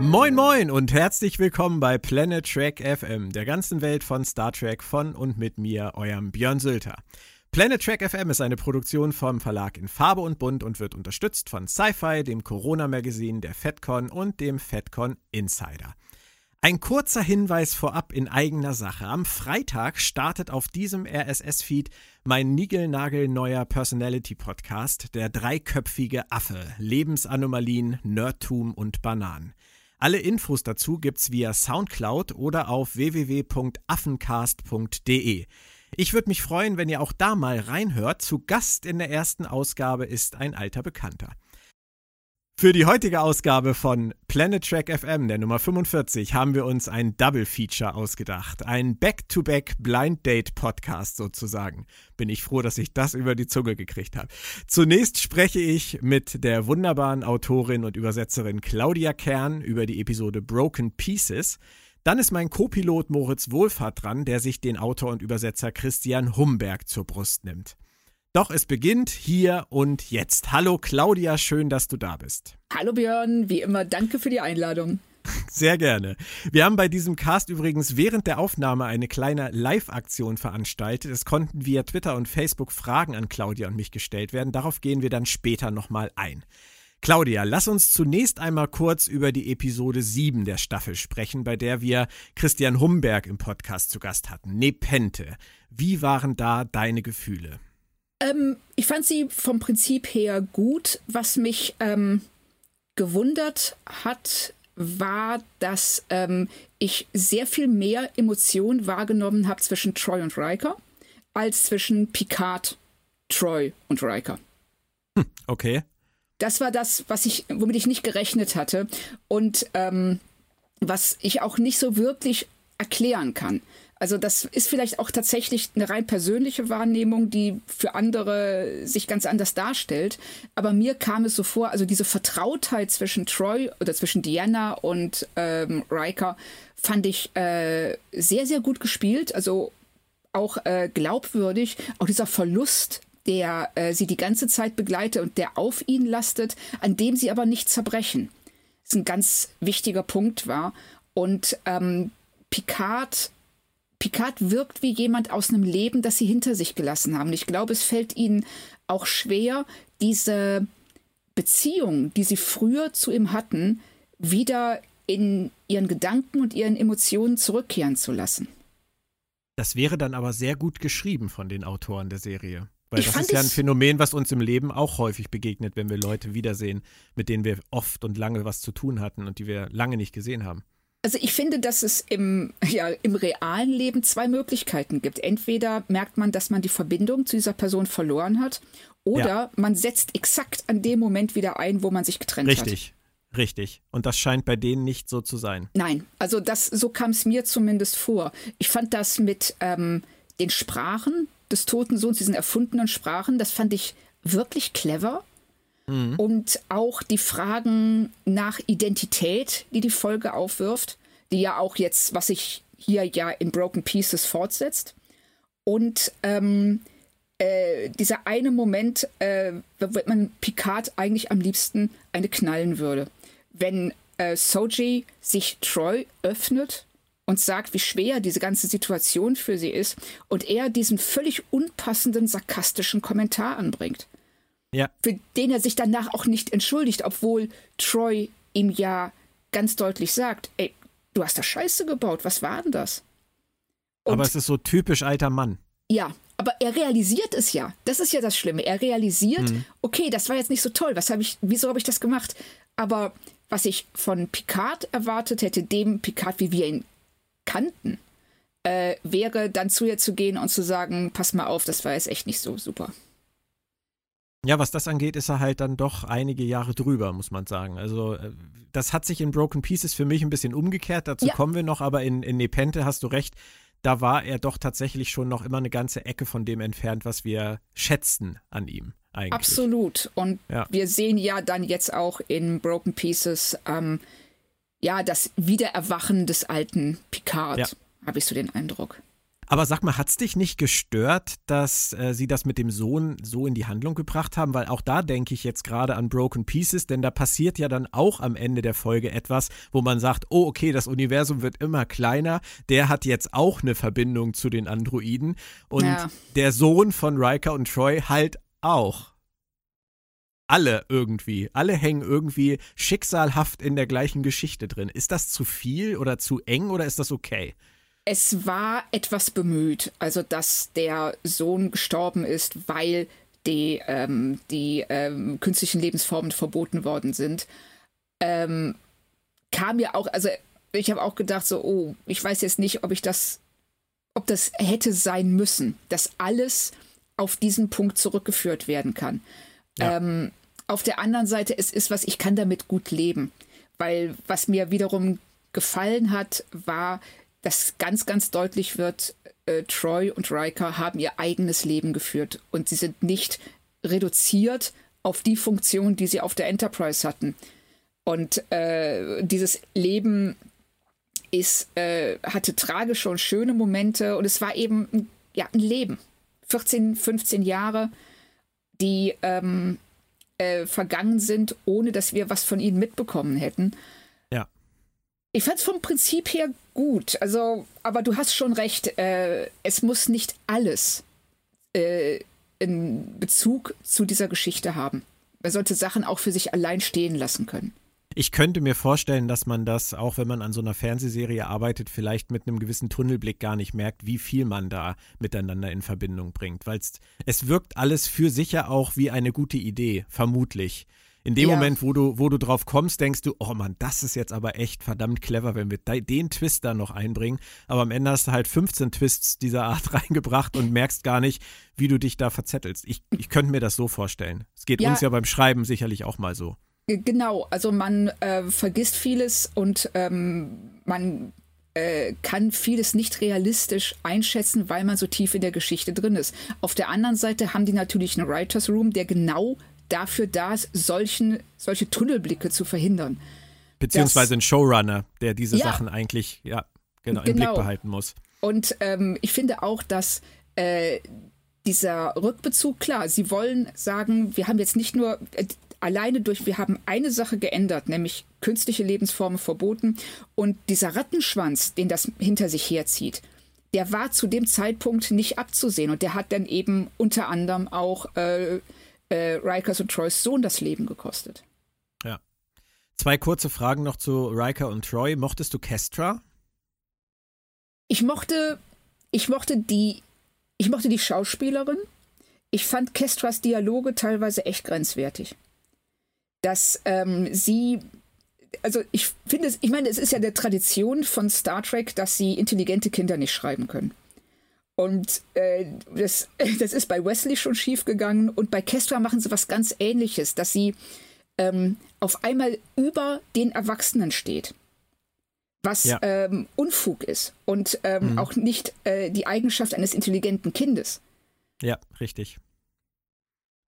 Moin moin und herzlich willkommen bei Planet Trek FM, der ganzen Welt von Star Trek von und mit mir, eurem Björn Sülter. Planet Trek FM ist eine Produktion vom Verlag in Farbe und Bunt und wird unterstützt von Sci-Fi, dem Corona-Magazin, der FedCon und dem FedCon Insider. Ein kurzer Hinweis vorab in eigener Sache. Am Freitag startet auf diesem RSS-Feed mein niegelnagelneuer Personality-Podcast, der dreiköpfige Affe, Lebensanomalien, Nerdtum und Bananen. Alle Infos dazu gibt's via Soundcloud oder auf www.affencast.de. Ich würde mich freuen, wenn ihr auch da mal reinhört. Zu Gast in der ersten Ausgabe ist ein alter Bekannter. Für die heutige Ausgabe von Planet Track FM, der Nummer 45, haben wir uns ein Double Feature ausgedacht. Ein Back-to-Back Blind Date Podcast sozusagen. Bin ich froh, dass ich das über die Zunge gekriegt habe. Zunächst spreche ich mit der wunderbaren Autorin und Übersetzerin Claudia Kern über die Episode Broken Pieces. Dann ist mein Co-Pilot Moritz Wohlfahrt dran, der sich den Autor und Übersetzer Christian Humberg zur Brust nimmt. Doch es beginnt hier und jetzt. Hallo Claudia, schön, dass du da bist. Hallo Björn, wie immer, danke für die Einladung. Sehr gerne. Wir haben bei diesem Cast übrigens während der Aufnahme eine kleine Live-Aktion veranstaltet. Es konnten via Twitter und Facebook Fragen an Claudia und mich gestellt werden. Darauf gehen wir dann später nochmal ein. Claudia, lass uns zunächst einmal kurz über die Episode 7 der Staffel sprechen, bei der wir Christian Humberg im Podcast zu Gast hatten. Nepente. Wie waren da deine Gefühle? Ähm, ich fand sie vom Prinzip her gut. Was mich ähm, gewundert hat, war, dass ähm, ich sehr viel mehr Emotionen wahrgenommen habe zwischen Troy und Riker als zwischen Picard, Troy und Riker. Hm, okay. Das war das, was ich, womit ich nicht gerechnet hatte und ähm, was ich auch nicht so wirklich erklären kann. Also das ist vielleicht auch tatsächlich eine rein persönliche Wahrnehmung, die für andere sich ganz anders darstellt. Aber mir kam es so vor, also diese Vertrautheit zwischen Troy oder zwischen Diana und ähm, Riker fand ich äh, sehr, sehr gut gespielt. Also auch äh, glaubwürdig. Auch dieser Verlust der äh, sie die ganze Zeit begleitet und der auf ihn lastet, an dem sie aber nicht zerbrechen. Das ist ein ganz wichtiger Punkt war. Und ähm, Picard Picard wirkt wie jemand aus einem Leben, das sie hinter sich gelassen haben. Ich glaube, es fällt ihnen auch schwer, diese Beziehung, die sie früher zu ihm hatten, wieder in ihren Gedanken und ihren Emotionen zurückkehren zu lassen. Das wäre dann aber sehr gut geschrieben von den Autoren der Serie. Weil ich das ist ja ein Phänomen, was uns im Leben auch häufig begegnet, wenn wir Leute wiedersehen, mit denen wir oft und lange was zu tun hatten und die wir lange nicht gesehen haben. Also ich finde, dass es im, ja, im realen Leben zwei Möglichkeiten gibt. Entweder merkt man, dass man die Verbindung zu dieser Person verloren hat, oder ja. man setzt exakt an dem Moment wieder ein, wo man sich getrennt Richtig. hat. Richtig. Richtig. Und das scheint bei denen nicht so zu sein. Nein, also das, so kam es mir zumindest vor. Ich fand das mit ähm, den Sprachen des toten Sohns, diesen erfundenen Sprachen, das fand ich wirklich clever. Mhm. Und auch die Fragen nach Identität, die die Folge aufwirft, die ja auch jetzt, was sich hier ja in Broken Pieces fortsetzt. Und ähm, äh, dieser eine Moment, äh, wird man Picard eigentlich am liebsten eine knallen würde. Wenn äh, Soji sich Troy öffnet und sagt, wie schwer diese ganze Situation für sie ist und er diesen völlig unpassenden sarkastischen Kommentar anbringt ja. für den er sich danach auch nicht entschuldigt, obwohl Troy ihm ja ganz deutlich sagt, ey, du hast da Scheiße gebaut, was war denn das? Und aber es ist so typisch alter Mann. Ja, aber er realisiert es ja. Das ist ja das Schlimme. Er realisiert, mhm. okay, das war jetzt nicht so toll. Was habe ich, wieso habe ich das gemacht? Aber was ich von Picard erwartet hätte, dem Picard, wie wir ihn kannten, äh, wäre dann zu ihr zu gehen und zu sagen, pass mal auf, das war jetzt echt nicht so super. Ja, was das angeht, ist er halt dann doch einige Jahre drüber, muss man sagen. Also, äh, das hat sich in Broken Pieces für mich ein bisschen umgekehrt. Dazu ja. kommen wir noch, aber in, in Nepente hast du recht. Da war er doch tatsächlich schon noch immer eine ganze Ecke von dem entfernt, was wir schätzen an ihm. Eigentlich. Absolut. Und ja. wir sehen ja dann jetzt auch in Broken Pieces ähm, ja das Wiedererwachen des alten Picard, ja. habe ich so den Eindruck. Aber sag mal, hat es dich nicht gestört, dass äh, sie das mit dem Sohn so in die Handlung gebracht haben? Weil auch da denke ich jetzt gerade an Broken Pieces, denn da passiert ja dann auch am Ende der Folge etwas, wo man sagt, oh okay, das Universum wird immer kleiner, der hat jetzt auch eine Verbindung zu den Androiden und ja. der Sohn von Riker und Troy halt auch. Alle irgendwie, alle hängen irgendwie schicksalhaft in der gleichen Geschichte drin. Ist das zu viel oder zu eng oder ist das okay? Es war etwas bemüht, also dass der Sohn gestorben ist, weil die, ähm, die ähm, künstlichen Lebensformen verboten worden sind. Ähm, kam mir auch, also ich habe auch gedacht, so, oh, ich weiß jetzt nicht, ob ich das, ob das hätte sein müssen, dass alles auf diesen Punkt zurückgeführt werden kann. Ja. Ähm, auf der anderen Seite, es ist was, ich kann damit gut leben. Weil was mir wiederum gefallen hat, war, dass ganz, ganz deutlich wird, äh, Troy und Riker haben ihr eigenes Leben geführt und sie sind nicht reduziert auf die Funktion, die sie auf der Enterprise hatten. Und äh, dieses Leben ist, äh, hatte tragische und schöne Momente und es war eben ein, ja, ein Leben. 14, 15 Jahre, die ähm, äh, vergangen sind, ohne dass wir was von ihnen mitbekommen hätten. Ich fand es vom Prinzip her gut. Also, aber du hast schon recht. Äh, es muss nicht alles äh, in Bezug zu dieser Geschichte haben. Man sollte Sachen auch für sich allein stehen lassen können. Ich könnte mir vorstellen, dass man das, auch wenn man an so einer Fernsehserie arbeitet, vielleicht mit einem gewissen Tunnelblick gar nicht merkt, wie viel man da miteinander in Verbindung bringt. Weil es wirkt alles für sicher auch wie eine gute Idee, vermutlich in dem ja. Moment, wo du, wo du drauf kommst, denkst du, oh Mann, das ist jetzt aber echt verdammt clever, wenn wir den Twist da noch einbringen. Aber am Ende hast du halt 15 Twists dieser Art reingebracht und merkst gar nicht, wie du dich da verzettelst. Ich, ich könnte mir das so vorstellen. Es geht ja. uns ja beim Schreiben sicherlich auch mal so. Genau, also man äh, vergisst vieles und ähm, man äh, kann vieles nicht realistisch einschätzen, weil man so tief in der Geschichte drin ist. Auf der anderen Seite haben die natürlich einen Writers Room, der genau dafür da ist, solchen, solche Tunnelblicke zu verhindern. Beziehungsweise ein Showrunner, der diese ja, Sachen eigentlich ja, genau, im genau. Blick behalten muss. Und ähm, ich finde auch, dass äh, dieser Rückbezug, klar, sie wollen sagen, wir haben jetzt nicht nur äh, alleine durch, wir haben eine Sache geändert, nämlich künstliche Lebensformen verboten und dieser Rattenschwanz, den das hinter sich herzieht, der war zu dem Zeitpunkt nicht abzusehen und der hat dann eben unter anderem auch äh, äh, Rikers und Troys Sohn das Leben gekostet. Ja. Zwei kurze Fragen noch zu Riker und Troy. Mochtest du Kestra? Ich mochte, ich mochte die, ich mochte die Schauspielerin. Ich fand Kestras Dialoge teilweise echt grenzwertig. Dass ähm, sie, also ich finde es, ich meine, es ist ja der Tradition von Star Trek, dass sie intelligente Kinder nicht schreiben können. Und äh, das, das ist bei Wesley schon schief gegangen. Und bei Kestra machen sie was ganz Ähnliches, dass sie ähm, auf einmal über den Erwachsenen steht. Was ja. ähm, Unfug ist und ähm, mhm. auch nicht äh, die Eigenschaft eines intelligenten Kindes. Ja, richtig.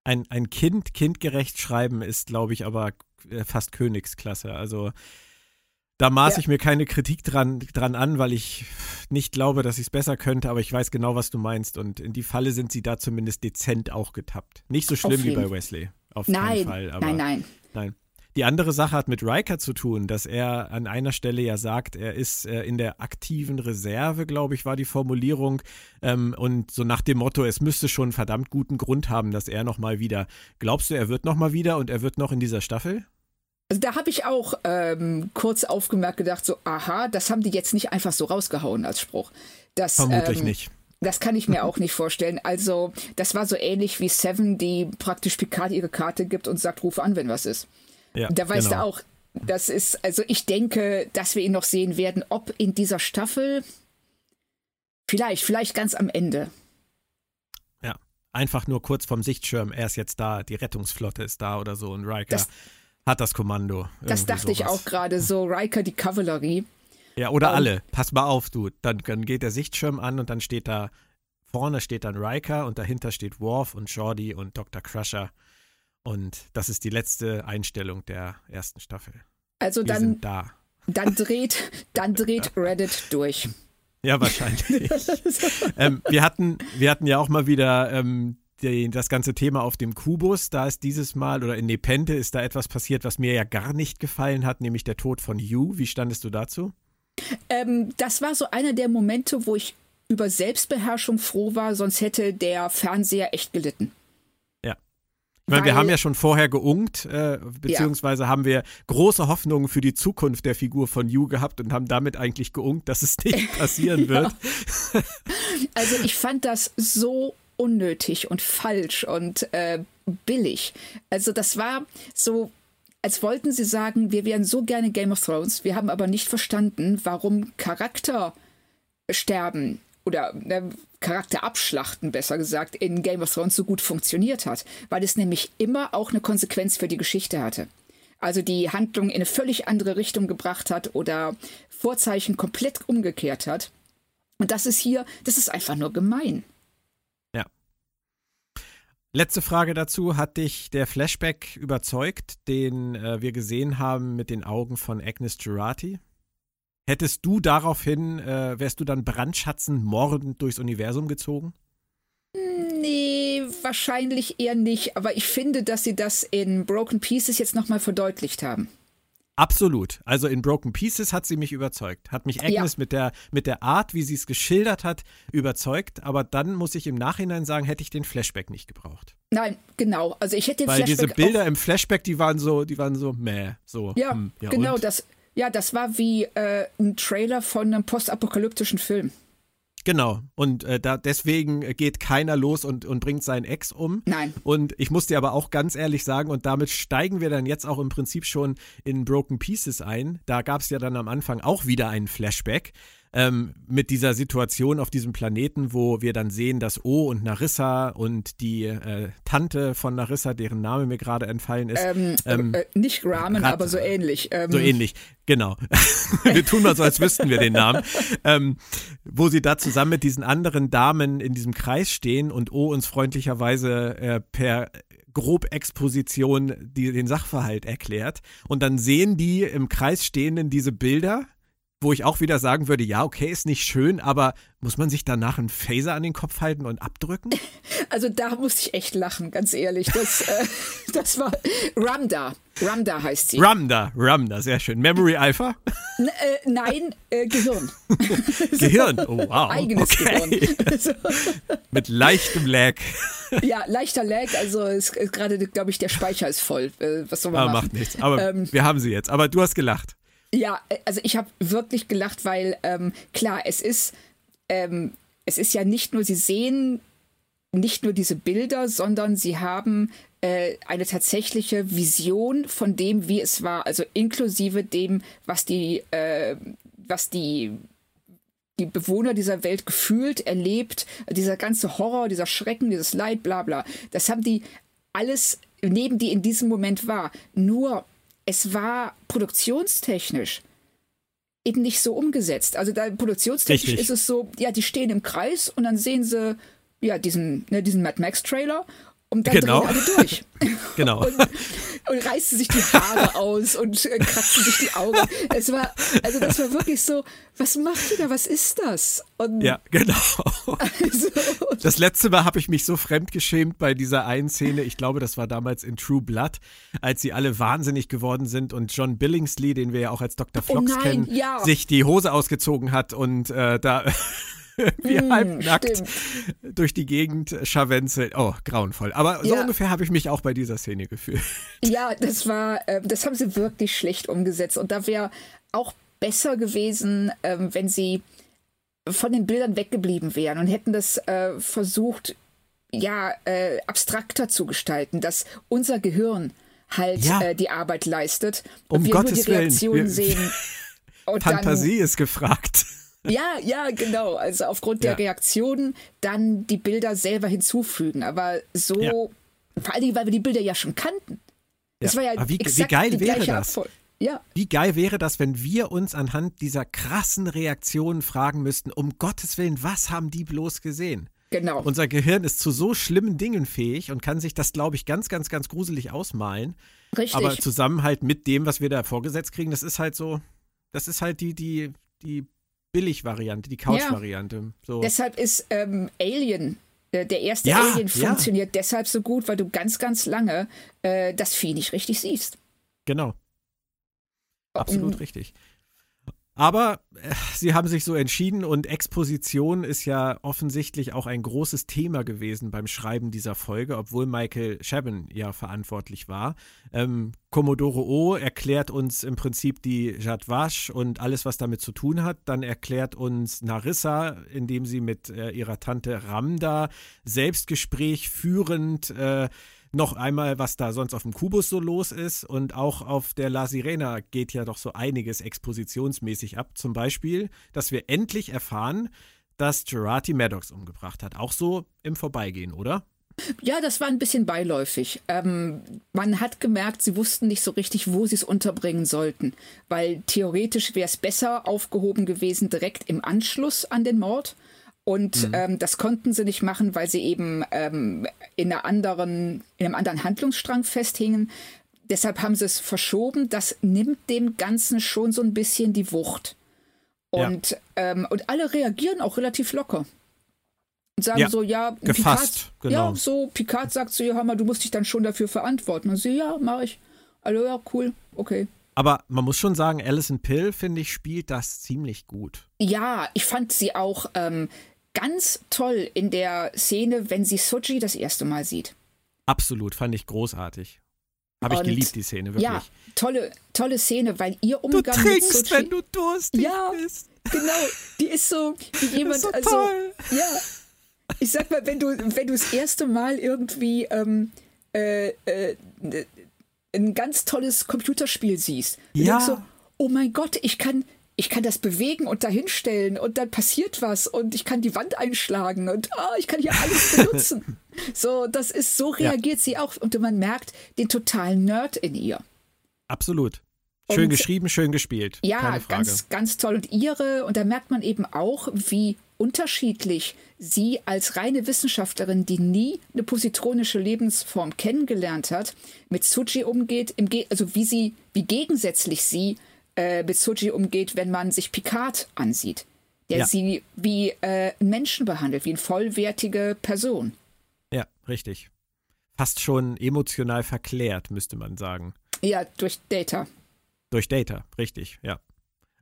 Ein, ein Kind kindgerecht schreiben ist, glaube ich, aber äh, fast Königsklasse. Also da maße ja. ich mir keine Kritik dran, dran an, weil ich nicht glaube, dass ich es besser könnte, aber ich weiß genau, was du meinst. Und in die Falle sind sie da zumindest dezent auch getappt. Nicht so schlimm wie bei Wesley. Auf nein, keinen Fall. Aber, nein, nein. Nein. Die andere Sache hat mit Riker zu tun, dass er an einer Stelle ja sagt, er ist äh, in der aktiven Reserve, glaube ich, war die Formulierung. Ähm, und so nach dem Motto, es müsste schon einen verdammt guten Grund haben, dass er nochmal wieder. Glaubst du, er wird nochmal wieder und er wird noch in dieser Staffel? Also da habe ich auch ähm, kurz aufgemerkt gedacht, so, aha, das haben die jetzt nicht einfach so rausgehauen als Spruch. Das, Vermutlich ähm, nicht. Das kann ich mir auch nicht vorstellen. Also, das war so ähnlich wie Seven, die praktisch Picard ihre Karte gibt und sagt, ruf an, wenn was ist. Ja, da weißt genau. du auch, das ist, also ich denke, dass wir ihn noch sehen werden, ob in dieser Staffel, vielleicht, vielleicht ganz am Ende. Ja, einfach nur kurz vom Sichtschirm, er ist jetzt da, die Rettungsflotte ist da oder so und Riker. Das, hat das Kommando. Das dachte sowas. ich auch gerade, so Riker die Kavallerie. Ja, oder um, ähm, alle. Pass mal auf, du. Dann, dann geht der Sichtschirm an und dann steht da, vorne steht dann Riker und dahinter steht Worf und Jordi und Dr. Crusher. Und das ist die letzte Einstellung der ersten Staffel. Also Wir dann, da. dann dreht, dann dreht Reddit durch. Ja, wahrscheinlich. ähm, wir, hatten, wir hatten ja auch mal wieder ähm, die, das ganze Thema auf dem Kubus. Da ist dieses Mal, oder in Nepente ist da etwas passiert, was mir ja gar nicht gefallen hat, nämlich der Tod von Hugh. Wie standest du dazu? Ähm, das war so einer der Momente, wo ich über Selbstbeherrschung froh war, sonst hätte der Fernseher echt gelitten. Ja. Ich meine, wir haben ja schon vorher geungt, äh, beziehungsweise ja. haben wir große Hoffnungen für die Zukunft der Figur von Yu gehabt und haben damit eigentlich geungt, dass es nicht passieren wird. also ich fand das so unnötig und falsch und äh, billig. Also das war so, als wollten sie sagen, wir wären so gerne Game of Thrones, wir haben aber nicht verstanden, warum Charakter sterben oder äh, Charakter abschlachten, besser gesagt, in Game of Thrones so gut funktioniert hat, weil es nämlich immer auch eine Konsequenz für die Geschichte hatte. Also die Handlung in eine völlig andere Richtung gebracht hat oder Vorzeichen komplett umgekehrt hat. Und das ist hier, das ist einfach nur gemein. Letzte Frage dazu. Hat dich der Flashback überzeugt, den äh, wir gesehen haben mit den Augen von Agnes Girardi? Hättest du daraufhin, äh, wärst du dann brandschatzend mordend durchs Universum gezogen? Nee, wahrscheinlich eher nicht. Aber ich finde, dass sie das in Broken Pieces jetzt nochmal verdeutlicht haben. Absolut. Also in Broken Pieces hat sie mich überzeugt. Hat mich Agnes ja. mit, der, mit der Art, wie sie es geschildert hat, überzeugt. Aber dann muss ich im Nachhinein sagen, hätte ich den Flashback nicht gebraucht. Nein, genau. Also ich hätte den Weil Flashback diese Bilder im Flashback, die waren so, die waren so meh. So, ja, hm, ja genau. Und? Das, ja, das war wie äh, ein Trailer von einem postapokalyptischen Film. Genau. Und äh, da deswegen geht keiner los und, und bringt seinen Ex um. Nein. Und ich muss dir aber auch ganz ehrlich sagen, und damit steigen wir dann jetzt auch im Prinzip schon in Broken Pieces ein. Da gab es ja dann am Anfang auch wieder einen Flashback ähm, mit dieser Situation auf diesem Planeten, wo wir dann sehen, dass O und Narissa und die äh, Tante von Narissa, deren Name mir gerade entfallen ist. Ähm, ähm, äh, nicht Ramen, aber so ähnlich. so ähm, ähnlich, genau. wir tun mal so, als wüssten wir den Namen. Ähm, wo sie da zusammen mit diesen anderen Damen in diesem Kreis stehen und O uns freundlicherweise äh, per grob Exposition die, den Sachverhalt erklärt. Und dann sehen die im Kreis stehenden diese Bilder wo ich auch wieder sagen würde, ja, okay, ist nicht schön, aber muss man sich danach einen Phaser an den Kopf halten und abdrücken? Also da musste ich echt lachen, ganz ehrlich. Das, äh, das war Ramda. Ramda heißt sie. Ramda, Ramda, sehr schön. Memory Alpha? N äh, nein, äh, Gehirn. Gehirn, oh wow. Eigenes okay. Gehirn. Mit leichtem Lag. Ja, leichter Lag, also gerade, glaube ich, der Speicher ist voll. Äh, was soll man aber machen? Macht nichts, aber ähm, wir haben sie jetzt. Aber du hast gelacht. Ja, äh, also ich habe wirklich gelacht, weil ähm, klar, es ist, ähm, es ist ja nicht nur, sie sehen nicht nur diese Bilder, sondern sie haben äh, eine tatsächliche Vision von dem, wie es war, also inklusive dem, was die, äh, was die die Bewohner dieser Welt gefühlt, erlebt, dieser ganze Horror, dieser Schrecken, dieses Leid, bla bla. Das haben die alles neben die in diesem Moment war. Nur es war produktionstechnisch eben nicht so umgesetzt. Also da produktionstechnisch Richtig. ist es so, ja, die stehen im Kreis und dann sehen sie ja diesen, ne, diesen Mad Max Trailer und dann genau. drehen alle durch. genau. und, und reißen sich die Haare aus und äh, kratzen sich die Augen. Es war, also das war wirklich so, was macht ihr da, was ist das? Und ja, genau. Also, das letzte Mal habe ich mich so fremdgeschämt bei dieser einen Szene, ich glaube, das war damals in True Blood, als sie alle wahnsinnig geworden sind und John Billingsley, den wir ja auch als Dr. Flox oh nein, kennen, ja. sich die Hose ausgezogen hat und äh, da wie mm, halbnackt stimmt. durch die Gegend scharwenzelt. Oh, grauenvoll. Aber so ja. ungefähr habe ich mich auch bei dieser Szene gefühlt. Ja, das war, äh, das haben sie wirklich schlecht umgesetzt. Und da wäre auch besser gewesen, äh, wenn sie von den Bildern weggeblieben wären und hätten das äh, versucht, ja, äh, abstrakter zu gestalten, dass unser Gehirn halt ja. Äh, die Arbeit leistet um und wir Gottes nur die Reaktion Willen. sehen. Fantasie dann, ist gefragt. Ja, ja, genau. Also aufgrund der Reaktionen dann die Bilder selber hinzufügen. Aber so, ja. vor allen Dingen, weil wir die Bilder ja schon kannten. Das war ja wie, wie geil wäre das? Ja. Wie geil wäre das, wenn wir uns anhand dieser krassen Reaktionen fragen müssten, um Gottes Willen, was haben die bloß gesehen? Genau. Unser Gehirn ist zu so schlimmen Dingen fähig und kann sich das, glaube ich, ganz, ganz, ganz gruselig ausmalen. Richtig. Aber zusammen halt mit dem, was wir da vorgesetzt kriegen, das ist halt so, das ist halt die, die, die Billig-Variante, die Couch-Variante. Ja. So. Deshalb ist ähm, Alien äh, der erste ja, Alien funktioniert ja. deshalb so gut, weil du ganz, ganz lange äh, das Vieh nicht richtig siehst. Genau. Absolut um, richtig. Aber äh, sie haben sich so entschieden und Exposition ist ja offensichtlich auch ein großes Thema gewesen beim Schreiben dieser Folge, obwohl Michael Chabon ja verantwortlich war. Ähm, Commodore O erklärt uns im Prinzip die Jadwash und alles, was damit zu tun hat. Dann erklärt uns Narissa, indem sie mit äh, ihrer Tante Ramda Selbstgespräch führend äh, noch einmal, was da sonst auf dem Kubus so los ist. Und auch auf der La Sirena geht ja doch so einiges expositionsmäßig ab. Zum Beispiel, dass wir endlich erfahren, dass Gerati Maddox umgebracht hat. Auch so im Vorbeigehen, oder? Ja, das war ein bisschen beiläufig. Ähm, man hat gemerkt, sie wussten nicht so richtig, wo sie es unterbringen sollten, weil theoretisch wäre es besser aufgehoben gewesen direkt im Anschluss an den Mord. Und mhm. ähm, das konnten sie nicht machen, weil sie eben ähm, in, einer anderen, in einem anderen Handlungsstrang festhingen. Deshalb haben sie es verschoben. Das nimmt dem Ganzen schon so ein bisschen die Wucht. Und, ja. ähm, und alle reagieren auch relativ locker. Und sagen ja, so, ja, gefasst, Picard, genau. ja, so, Picard sagt zu ihr, hör mal, du musst dich dann schon dafür verantworten. Und sie, ja, mach ich. Also ja, cool, okay. Aber man muss schon sagen, Alison Pill, finde ich, spielt das ziemlich gut. Ja, ich fand sie auch, ähm, ganz toll in der Szene, wenn sie Soji das erste Mal sieht. Absolut, fand ich großartig. Habe ich geliebt, die Szene, wirklich. Ja, tolle, tolle Szene, weil ihr Umgang du trinkst, mit Sochi, wenn du durstig ja, bist. Genau, die ist so wie jemand, so also, toll. ja. Ich sag mal, wenn du, wenn du das erste Mal irgendwie ähm, äh, äh, ein ganz tolles Computerspiel siehst, ja. denkst so, oh mein Gott, ich kann ich kann das bewegen und dahinstellen und dann passiert was und ich kann die Wand einschlagen und oh, ich kann hier alles benutzen. so, das ist, so reagiert ja. sie auch und man merkt den totalen Nerd in ihr. Absolut. Schön und, geschrieben, schön gespielt. Ja, ganz, ganz toll. Und ihre, und da merkt man eben auch, wie unterschiedlich sie als reine Wissenschaftlerin, die nie eine positronische Lebensform kennengelernt hat, mit Suji umgeht, also wie sie, wie gegensätzlich sie äh, mit Soji umgeht, wenn man sich Picard ansieht, der ja. sie wie äh, Menschen behandelt, wie eine vollwertige Person. Ja, richtig. Fast schon emotional verklärt, müsste man sagen. Ja, durch Data. Durch Data, richtig, ja.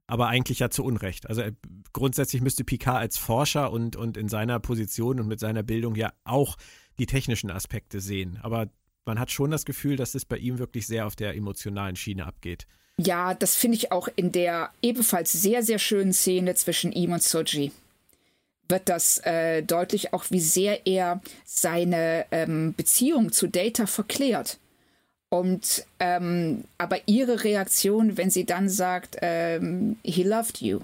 Aber eigentlich ja zu Unrecht. Also äh, grundsätzlich müsste Picard als Forscher und, und in seiner Position und mit seiner Bildung ja auch die technischen Aspekte sehen. Aber man hat schon das Gefühl, dass es bei ihm wirklich sehr auf der emotionalen Schiene abgeht. Ja, das finde ich auch in der ebenfalls sehr, sehr schönen Szene zwischen ihm und Soji. Wird das äh, deutlich auch, wie sehr er seine ähm, Beziehung zu Data verklärt. Und ähm, aber ihre Reaktion, wenn sie dann sagt, ähm, he loved you.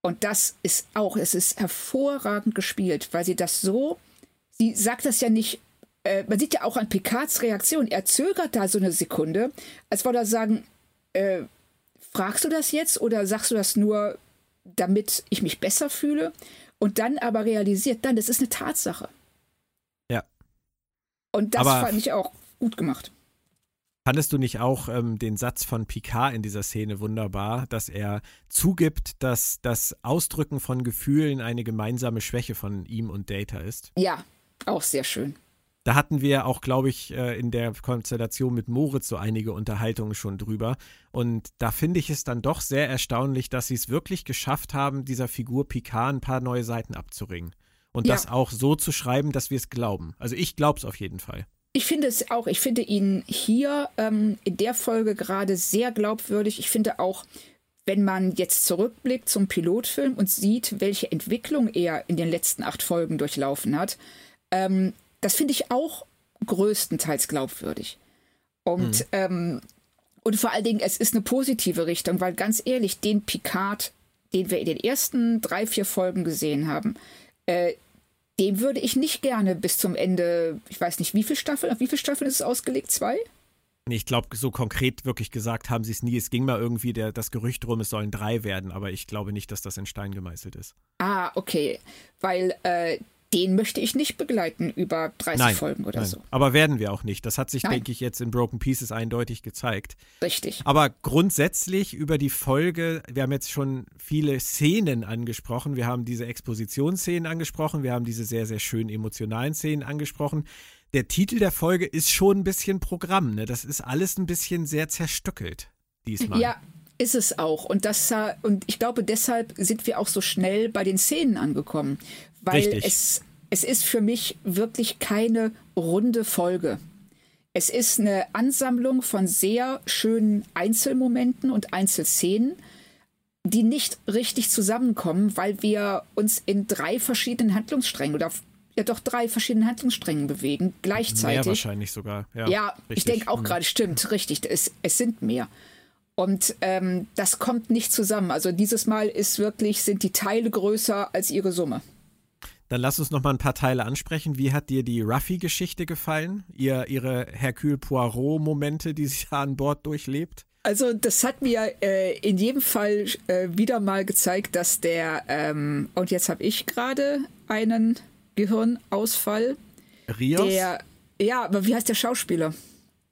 Und das ist auch, es ist hervorragend gespielt, weil sie das so, sie sagt das ja nicht, äh, man sieht ja auch an Picards Reaktion, er zögert da so eine Sekunde, als wollte er sagen, äh, fragst du das jetzt oder sagst du das nur, damit ich mich besser fühle? Und dann aber realisiert, dann, das ist eine Tatsache. Ja. Und das aber fand ich auch gut gemacht. Fandest du nicht auch ähm, den Satz von Picard in dieser Szene wunderbar, dass er zugibt, dass das Ausdrücken von Gefühlen eine gemeinsame Schwäche von ihm und Data ist? Ja, auch sehr schön. Da hatten wir auch, glaube ich, äh, in der Konstellation mit Moritz so einige Unterhaltungen schon drüber. Und da finde ich es dann doch sehr erstaunlich, dass sie es wirklich geschafft haben, dieser Figur Picard ein paar neue Seiten abzuringen. Und ja. das auch so zu schreiben, dass wir es glauben. Also ich glaube es auf jeden Fall. Ich finde es auch, ich finde ihn hier ähm, in der Folge gerade sehr glaubwürdig. Ich finde auch, wenn man jetzt zurückblickt zum Pilotfilm und sieht, welche Entwicklung er in den letzten acht Folgen durchlaufen hat, ähm, das finde ich auch größtenteils glaubwürdig. Und, mhm. ähm, und vor allen Dingen, es ist eine positive Richtung, weil ganz ehrlich, den Picard, den wir in den ersten drei, vier Folgen gesehen haben, äh, dem würde ich nicht gerne bis zum Ende, ich weiß nicht, wie viele Staffeln, auf wie viele Staffeln ist es ausgelegt? Zwei? Ich glaube, so konkret wirklich gesagt haben sie es nie. Es ging mal irgendwie der, das Gerücht rum, es sollen drei werden, aber ich glaube nicht, dass das in Stein gemeißelt ist. Ah, okay. Weil äh, den möchte ich nicht begleiten über 30 nein, Folgen oder nein. so. Aber werden wir auch nicht. Das hat sich, nein. denke ich, jetzt in Broken Pieces eindeutig gezeigt. Richtig. Aber grundsätzlich über die Folge, wir haben jetzt schon viele Szenen angesprochen. Wir haben diese Expositionsszenen angesprochen. Wir haben diese sehr, sehr schönen emotionalen Szenen angesprochen. Der Titel der Folge ist schon ein bisschen Programm. Ne? Das ist alles ein bisschen sehr zerstückelt diesmal. Ja, ist es auch. Und, das, und ich glaube, deshalb sind wir auch so schnell bei den Szenen angekommen. Weil es, es ist für mich wirklich keine runde Folge. Es ist eine Ansammlung von sehr schönen Einzelmomenten und Einzelszenen, die nicht richtig zusammenkommen, weil wir uns in drei verschiedenen Handlungssträngen oder ja doch drei verschiedenen Handlungssträngen bewegen, gleichzeitig. Mehr wahrscheinlich sogar. Ja, ja ich denke auch mhm. gerade, stimmt, richtig, es, es sind mehr. Und ähm, das kommt nicht zusammen. Also dieses Mal ist wirklich, sind die Teile größer als ihre Summe. Dann lass uns noch mal ein paar Teile ansprechen. Wie hat dir die Ruffy-Geschichte gefallen? Ihr, ihre Hercule Poirot-Momente, die sie an Bord durchlebt? Also das hat mir äh, in jedem Fall äh, wieder mal gezeigt, dass der, ähm, und jetzt habe ich gerade einen Gehirnausfall. Rios? Der, ja, aber wie heißt der Schauspieler?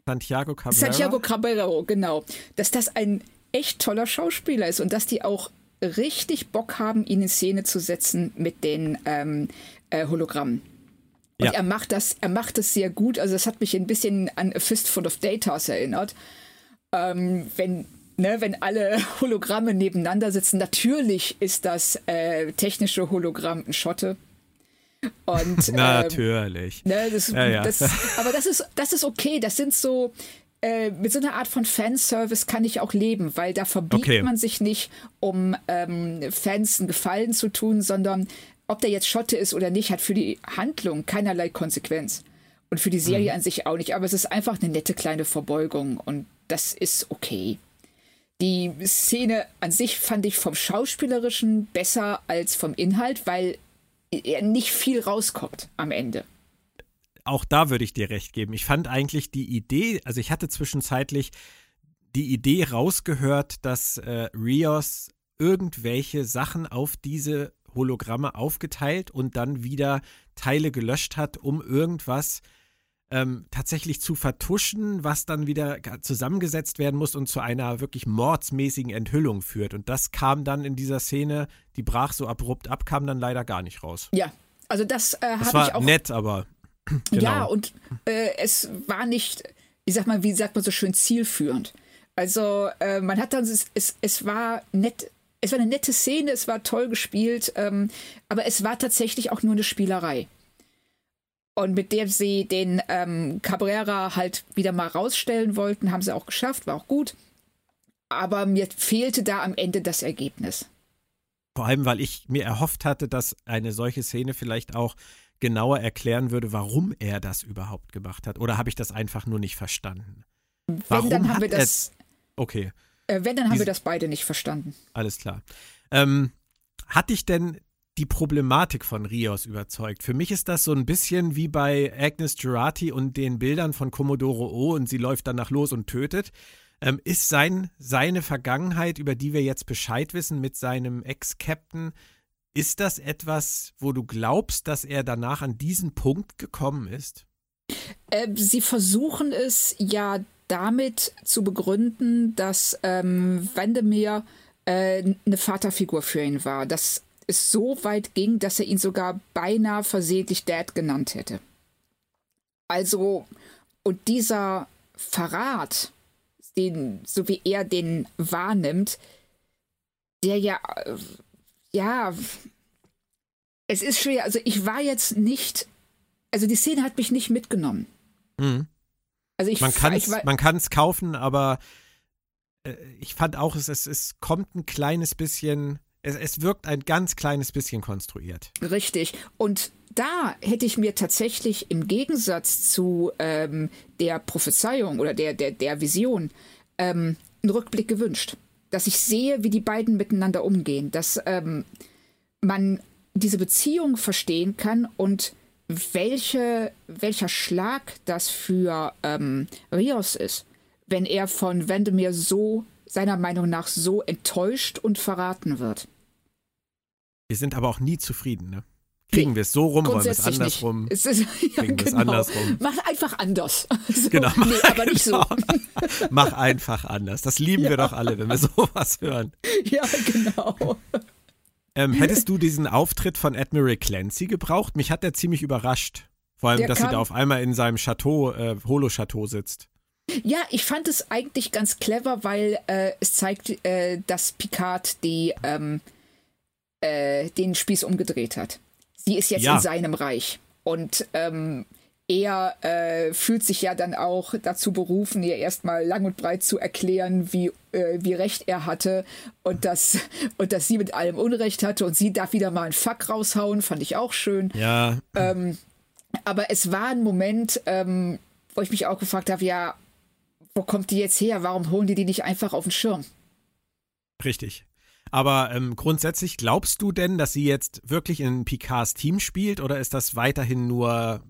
Santiago Cabrera. Santiago Cabrera, genau. Dass das ein echt toller Schauspieler ist und dass die auch richtig Bock haben, ihn in Szene zu setzen mit den ähm, äh, Hologrammen. Und ja. er macht das, er macht das sehr gut. Also das hat mich ein bisschen an A Fistful of Datas erinnert. Ähm, wenn, ne, wenn alle Hologramme nebeneinander sitzen, natürlich ist das äh, technische Hologramm ein Schotte. Und, ähm, Natürlich. Ne, das, ja, ja. Das, aber das ist, das ist okay. Das sind so, äh, mit so einer Art von Fanservice kann ich auch leben, weil da verbiegt okay. man sich nicht, um ähm, Fans einen Gefallen zu tun, sondern ob der jetzt Schotte ist oder nicht, hat für die Handlung keinerlei Konsequenz. Und für die Serie mhm. an sich auch nicht. Aber es ist einfach eine nette kleine Verbeugung und das ist okay. Die Szene an sich fand ich vom Schauspielerischen besser als vom Inhalt, weil nicht viel rauskommt am Ende. Auch da würde ich dir recht geben. Ich fand eigentlich die Idee, also ich hatte zwischenzeitlich die Idee rausgehört, dass äh, Rios irgendwelche Sachen auf diese Hologramme aufgeteilt und dann wieder Teile gelöscht hat, um irgendwas ähm, tatsächlich zu vertuschen, was dann wieder zusammengesetzt werden muss und zu einer wirklich mordsmäßigen Enthüllung führt. Und das kam dann in dieser Szene, die brach so abrupt ab, kam dann leider gar nicht raus. Ja, also das äh, habe ich auch. nett, aber. Genau. Ja, und äh, es war nicht, ich sag mal, wie sagt man so schön, zielführend. Also äh, man hat dann, es, es, es war nett, es war eine nette Szene, es war toll gespielt, ähm, aber es war tatsächlich auch nur eine Spielerei und mit der sie den ähm, Cabrera halt wieder mal rausstellen wollten, haben sie auch geschafft, war auch gut. Aber mir fehlte da am Ende das Ergebnis. Vor allem, weil ich mir erhofft hatte, dass eine solche Szene vielleicht auch genauer erklären würde, warum er das überhaupt gemacht hat. Oder habe ich das einfach nur nicht verstanden? Wenn, warum dann haben wir das. okay. Äh, wenn, dann haben Diese, wir das beide nicht verstanden. Alles klar. Ähm, hatte ich denn die Problematik von Rios überzeugt. Für mich ist das so ein bisschen wie bei Agnes Girardi und den Bildern von Commodoro O und sie läuft danach los und tötet. Ähm, ist sein, seine Vergangenheit, über die wir jetzt Bescheid wissen mit seinem Ex-Captain, ist das etwas, wo du glaubst, dass er danach an diesen Punkt gekommen ist? Äh, sie versuchen es ja damit zu begründen, dass ähm, Vandermeer äh, eine Vaterfigur für ihn war. Das es so weit ging, dass er ihn sogar beinahe versehentlich Dad genannt hätte. Also, und dieser Verrat, den, so wie er den wahrnimmt, der ja, äh, ja, es ist schwer. Also, ich war jetzt nicht, also die Szene hat mich nicht mitgenommen. Mhm. Also ich, man kann es kaufen, aber äh, ich fand auch, es, es, es kommt ein kleines bisschen es, es wirkt ein ganz kleines bisschen konstruiert. Richtig. Und da hätte ich mir tatsächlich im Gegensatz zu ähm, der Prophezeiung oder der, der, der Vision ähm, einen Rückblick gewünscht. Dass ich sehe, wie die beiden miteinander umgehen, dass ähm, man diese Beziehung verstehen kann und welche, welcher Schlag das für ähm, Rios ist, wenn er von Vendemir so seiner Meinung nach so enttäuscht und verraten wird. Wir sind aber auch nie zufrieden, ne? Kriegen wir es so rum, wollen wir es andersrum? Es ist, ja, kriegen genau. andersrum? Mach einfach anders. So, Genau, nee, aber nicht so. Mach einfach anders. Das lieben wir doch alle, wenn wir sowas hören. Ja, genau. Ähm, hättest du diesen Auftritt von Admiral Clancy gebraucht? Mich hat der ziemlich überrascht. Vor allem, Der dass sie da auf einmal in seinem Chateau, äh, Holo-Chateau sitzt. Ja, ich fand es eigentlich ganz clever, weil äh, es zeigt, äh, dass Picard die, ähm, äh, den Spieß umgedreht hat. Sie ist jetzt Ja. in seinem Reich. Und ähm, er äh, fühlt sich ja dann auch dazu berufen, ihr erstmal lang und breit zu erklären, wie, äh, wie recht er hatte und dass, und dass sie mit allem Unrecht hatte und sie darf wieder mal einen Fuck raushauen, fand ich auch schön. Ja, Ähm, aber es war ein Moment, ähm, wo ich mich auch gefragt habe, ja, wo kommt die jetzt her? Warum holen die die nicht einfach auf den Schirm? richtig. Aber ähm, grundsätzlich glaubst du denn, dass sie jetzt wirklich in Picards Team spielt oder ist das weiterhin nur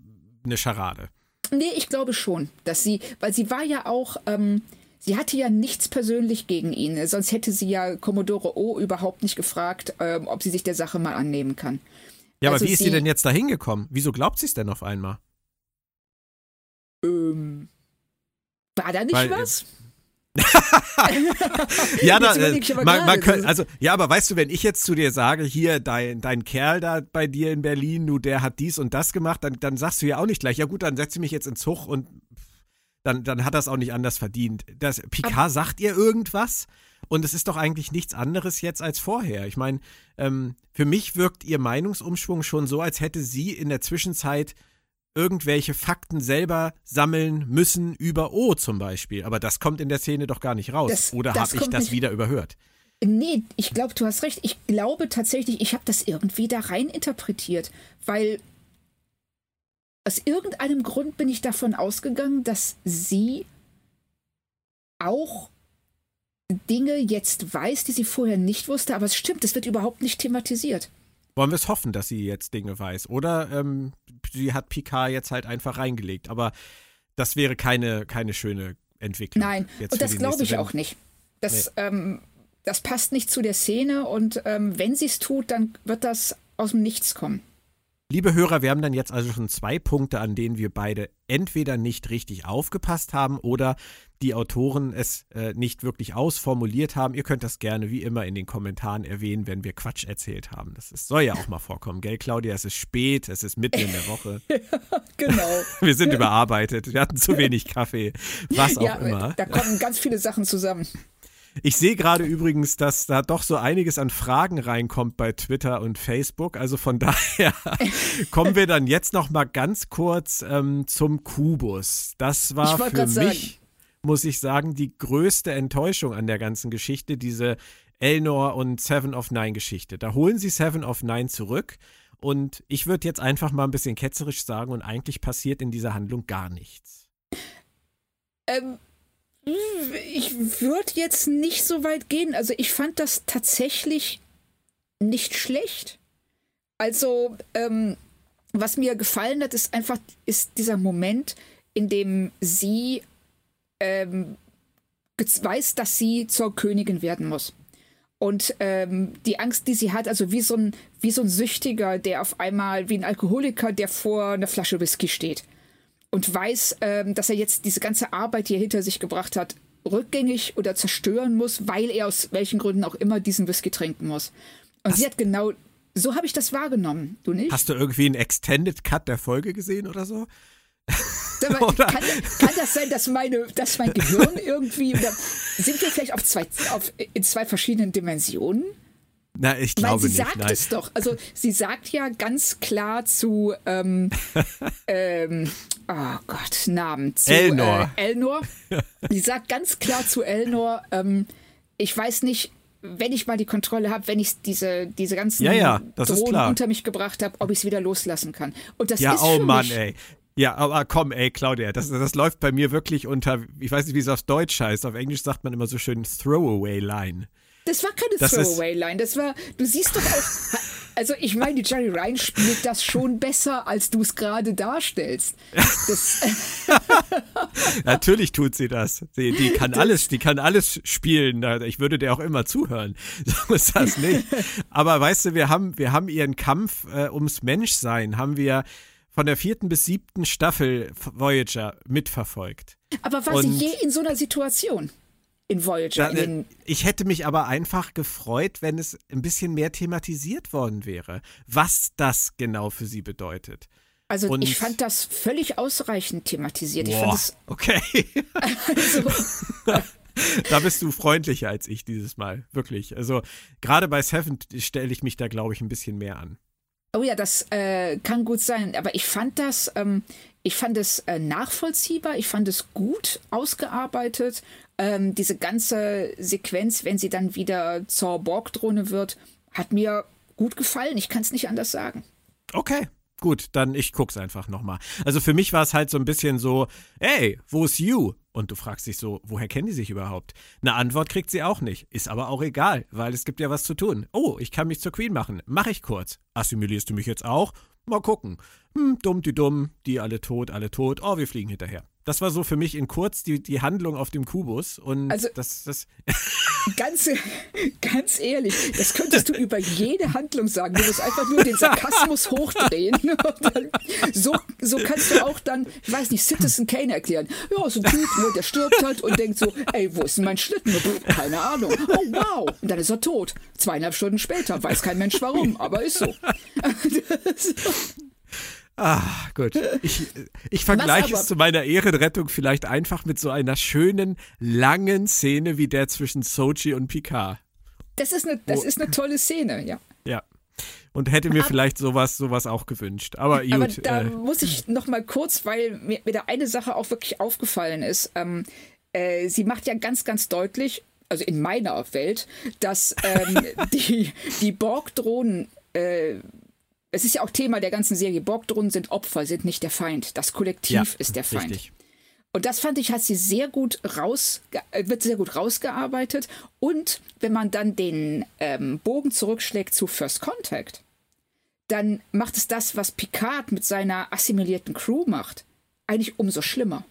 eine Scharade? Nee, ich glaube schon, dass sie, weil sie war ja auch, ähm, sie hatte ja nichts persönlich gegen ihn, sonst hätte sie ja Commodore O überhaupt nicht gefragt, ähm, ob sie sich der Sache mal annehmen kann. Ja, Also aber wie ist sie sie- denn jetzt da hingekommen? Wieso glaubt sie es denn auf einmal? Ähm, war da nicht Weil, äh, was? Ja, da, äh, aber man, man das- also, ja, aber weißt du, wenn ich jetzt zu dir sage, hier, dein, dein Kerl da bei dir in Berlin, du, der hat dies und das gemacht, dann, dann sagst du ja auch nicht gleich, ja gut, dann setze ich mich jetzt ins Zug und dann, dann hat das auch nicht anders verdient. Das, Picard sagt ihr irgendwas und es ist doch eigentlich nichts anderes jetzt als vorher. Ich meine, ähm, für mich wirkt ihr Meinungsumschwung schon so, als hätte sie in der Zwischenzeit irgendwelche Fakten selber sammeln müssen über O zum Beispiel. Aber das kommt in der Szene doch gar nicht raus. Das- Oder habe ich das nicht- wieder überhört? Nee, ich glaube, du hast recht. Ich glaube tatsächlich, ich habe das irgendwie da rein interpretiert, weil aus irgendeinem Grund bin ich davon ausgegangen, dass sie auch Dinge jetzt weiß, die sie vorher nicht wusste, aber es stimmt, es wird überhaupt nicht thematisiert. Wollen wir es hoffen, dass sie jetzt Dinge weiß? Oder ähm, sie hat Picard jetzt halt einfach reingelegt. Aber das wäre keine, keine schöne Entwicklung. Nein, und das glaube ich Sendung. auch nicht. Das, ähm, das passt nicht zu der Szene und ähm, wenn sie es tut, dann wird das aus dem Nichts kommen. Liebe Hörer, wir haben dann jetzt also schon zwei Punkte, an denen wir beide entweder nicht richtig aufgepasst haben oder die Autoren es äh, nicht wirklich ausformuliert haben. Ihr könnt das gerne wie immer in den Kommentaren erwähnen, wenn wir Quatsch erzählt haben. Das ist, soll ja auch mal vorkommen, gell, Claudia? Es ist spät, es ist mitten in der Woche. Genau. Wir sind überarbeitet, wir hatten zu wenig Kaffee, was auch ja, immer. da kommen ganz viele Sachen zusammen. Ich sehe gerade übrigens, dass da doch so einiges an Fragen reinkommt bei Twitter und Facebook. Also von daher kommen wir dann jetzt noch mal ganz kurz ähm, zum Kubus. Das war für grad sagen. mich, muss ich sagen, die größte Enttäuschung an der ganzen Geschichte, diese Elnor und Seven of Nine Geschichte. Da holen sie Seven of Nine zurück. Und ich würde jetzt einfach mal ein bisschen ketzerisch sagen, und eigentlich passiert in dieser Handlung gar nichts. Ähm, ich würde jetzt nicht so weit gehen. Also ich fand das tatsächlich nicht schlecht. Also, ähm, was mir gefallen hat, ist einfach, ist dieser Moment, in dem sie ähm, weiß, dass sie zur Königin werden muss. Und ähm, die Angst, die sie hat, also wie so, ein, wie so ein Süchtiger, der auf einmal, wie ein Alkoholiker, der vor einer Flasche Whisky steht und weiß, ähm, dass er jetzt diese ganze Arbeit, die er hinter sich gebracht hat, rückgängig oder zerstören muss, weil er aus welchen Gründen auch immer diesen Whisky trinken muss. Und sie hat genau, so habe ich das wahrgenommen. Du nicht? Hast du irgendwie einen Extended Cut der Folge gesehen oder so? Mal, oder? kann, kann das sein, dass, meine, dass mein Gehirn irgendwie, sind wir vielleicht auf zwei, auf, in zwei verschiedenen Dimensionen? Na, ich Weil glaube sie nicht. sagt nein. es doch. Also sie sagt ja ganz klar zu, ähm, ähm, oh Gott, Namen. Zu, Elnor. Äh, Elnor. sie sagt ganz klar zu Elnor, ähm, ich weiß nicht, wenn ich mal die Kontrolle habe, wenn ich diese, diese ganzen Ja, ja, das ist Drohnen unter mich gebracht habe, ob ich es wieder loslassen kann. Und das Ja, ist oh für Mann, mich, ey. Ja, aber komm, ey, Claudia, das, das läuft bei mir wirklich unter, ich weiß nicht, wie es auf Deutsch heißt. Auf Englisch sagt man immer so schön Throwaway Line. Das war keine Throwaway-Line. Das war, du siehst doch auch, Also ich meine, die Jerry Ryan spielt das schon besser, als du es gerade darstellst. Natürlich tut sie das. Die, die kann das alles, die kann alles spielen. Ich würde dir auch immer zuhören. So ist das nicht. Aber weißt du, wir haben, wir haben ihren Kampf äh, ums Menschsein, haben wir von der vierten bis siebten Staffel Voyager mitverfolgt. Aber war Und sie je in so einer Situation? In Voyager. Da, in ich hätte mich aber einfach gefreut, wenn es ein bisschen mehr thematisiert worden wäre, was das genau für sie bedeutet. Also Und ich fand das völlig ausreichend thematisiert. Boah, ich fand es okay. also, da bist du freundlicher als ich dieses Mal, wirklich. Also gerade bei Seven stelle ich mich da, glaube ich, ein bisschen mehr an. Oh ja, das äh, kann gut sein. Aber ich fand das, ähm, ich fand es äh, nachvollziehbar, ich fand es gut ausgearbeitet. Ähm, diese ganze Sequenz, wenn sie dann wieder zur Borg-Drohne wird, hat mir gut gefallen. Ich kann es nicht anders sagen. Okay, gut, dann ich guck's einfach nochmal. Also für mich war es halt so ein bisschen so, ey, wo ist You? Und du fragst dich so, woher kennen die sich überhaupt? Eine Antwort kriegt sie auch nicht. Ist aber auch egal, weil es gibt ja was zu tun. Oh, ich kann mich zur Queen machen. Mach ich kurz. Assimilierst du mich jetzt auch? Mal gucken. Hm, dumm, die dumm, die alle tot, alle tot. Oh, wir fliegen hinterher. Das war so für mich in kurz die, die Handlung auf dem Kubus. Und also, das, das ganz, ganz ehrlich, das könntest du über jede Handlung sagen. Du musst einfach nur den Sarkasmus hochdrehen. Dann, so, so kannst du auch dann, ich weiß nicht, Citizen Kane erklären. Ja, so ein Typ, ne, der stirbt halt und denkt so, ey, wo ist denn mein Schlitten? Keine Ahnung. Oh, wow. Und dann ist er tot. Zweieinhalb Stunden später. Weiß kein Mensch warum, aber ist so. Ah, gut. Ich, ich vergleiche es zu meiner Ehrenrettung vielleicht einfach mit so einer schönen, langen Szene wie der zwischen Sochi und Picard. Das ist eine, das ist eine tolle Szene, ja. Ja. Und hätte mir aber, vielleicht sowas, sowas auch gewünscht. Aber gut. Aber da äh, muss ich noch mal kurz, weil mir, mir da eine Sache auch wirklich aufgefallen ist. Ähm, äh, sie macht ja ganz, ganz deutlich, also in meiner Welt, dass ähm, die, die Borg-Drohnen äh, es ist ja auch Thema der ganzen Serie, Borgdrohnen sind Opfer, sind nicht der Feind. Das Kollektiv ja, ist der Feind. Richtig. Und das fand ich, hat sie sehr gut raus, äh, wird sehr gut rausgearbeitet. Und wenn man dann den ähm, Bogen zurückschlägt zu First Contact, dann macht es das, was Picard mit seiner assimilierten Crew macht, eigentlich umso schlimmer.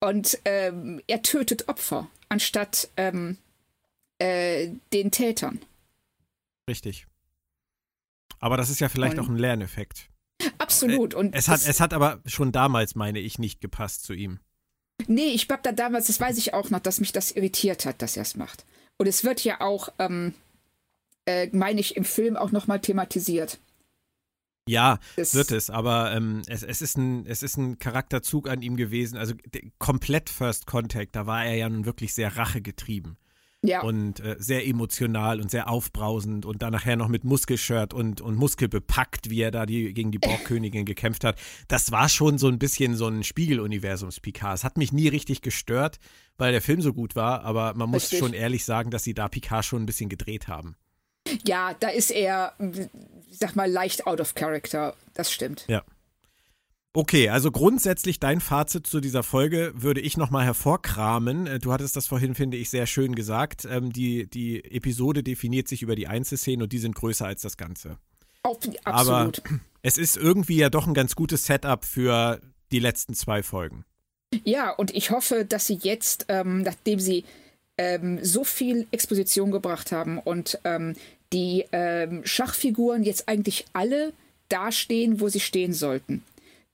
Und ähm, er tötet Opfer, anstatt ähm, äh, den Tätern. Richtig. Aber das ist ja vielleicht und auch ein Lerneffekt. Absolut. Und es hat, es hat aber schon damals, meine ich, nicht gepasst zu ihm. Nee, ich glaube da damals, das weiß ich auch noch, dass mich das irritiert hat, dass er es macht. Und es wird ja auch, ähm, äh, meine ich, im Film auch nochmal thematisiert. Ja, das wird es, aber ähm, es, es, ist ein, es ist ein Charakterzug an ihm gewesen. Also komplett First Contact, da war er ja nun wirklich sehr rachegetrieben. Ja. Und äh, sehr emotional und sehr aufbrausend und dann nachher noch mit Muskelshirt und, und Muskel bepackt, wie er da die, gegen die Borgkönigin gekämpft hat. Das war schon so ein bisschen so ein Spiegeluniversums-Picard. Es hat mich nie richtig gestört, weil der Film so gut war, aber man muss Richtig. schon ehrlich sagen, dass sie da Picard schon ein bisschen gedreht haben. Ja, da ist er, sag mal, leicht out of character. Das stimmt. Ja. Okay, also grundsätzlich dein Fazit zu dieser Folge würde ich nochmal hervorkramen. Äh, du hattest das vorhin, finde ich, sehr schön gesagt. Ähm, die, die Episode definiert sich über die Einzelszenen und die sind größer als das Ganze. Absolut. Aber es ist irgendwie ja doch ein ganz gutes Setup für die letzten zwei Folgen. Ja, und ich hoffe, dass sie jetzt, ähm, nachdem sie ähm, so viel Exposition gebracht haben und ähm, die ähm, Schachfiguren jetzt eigentlich alle dastehen, wo sie stehen sollten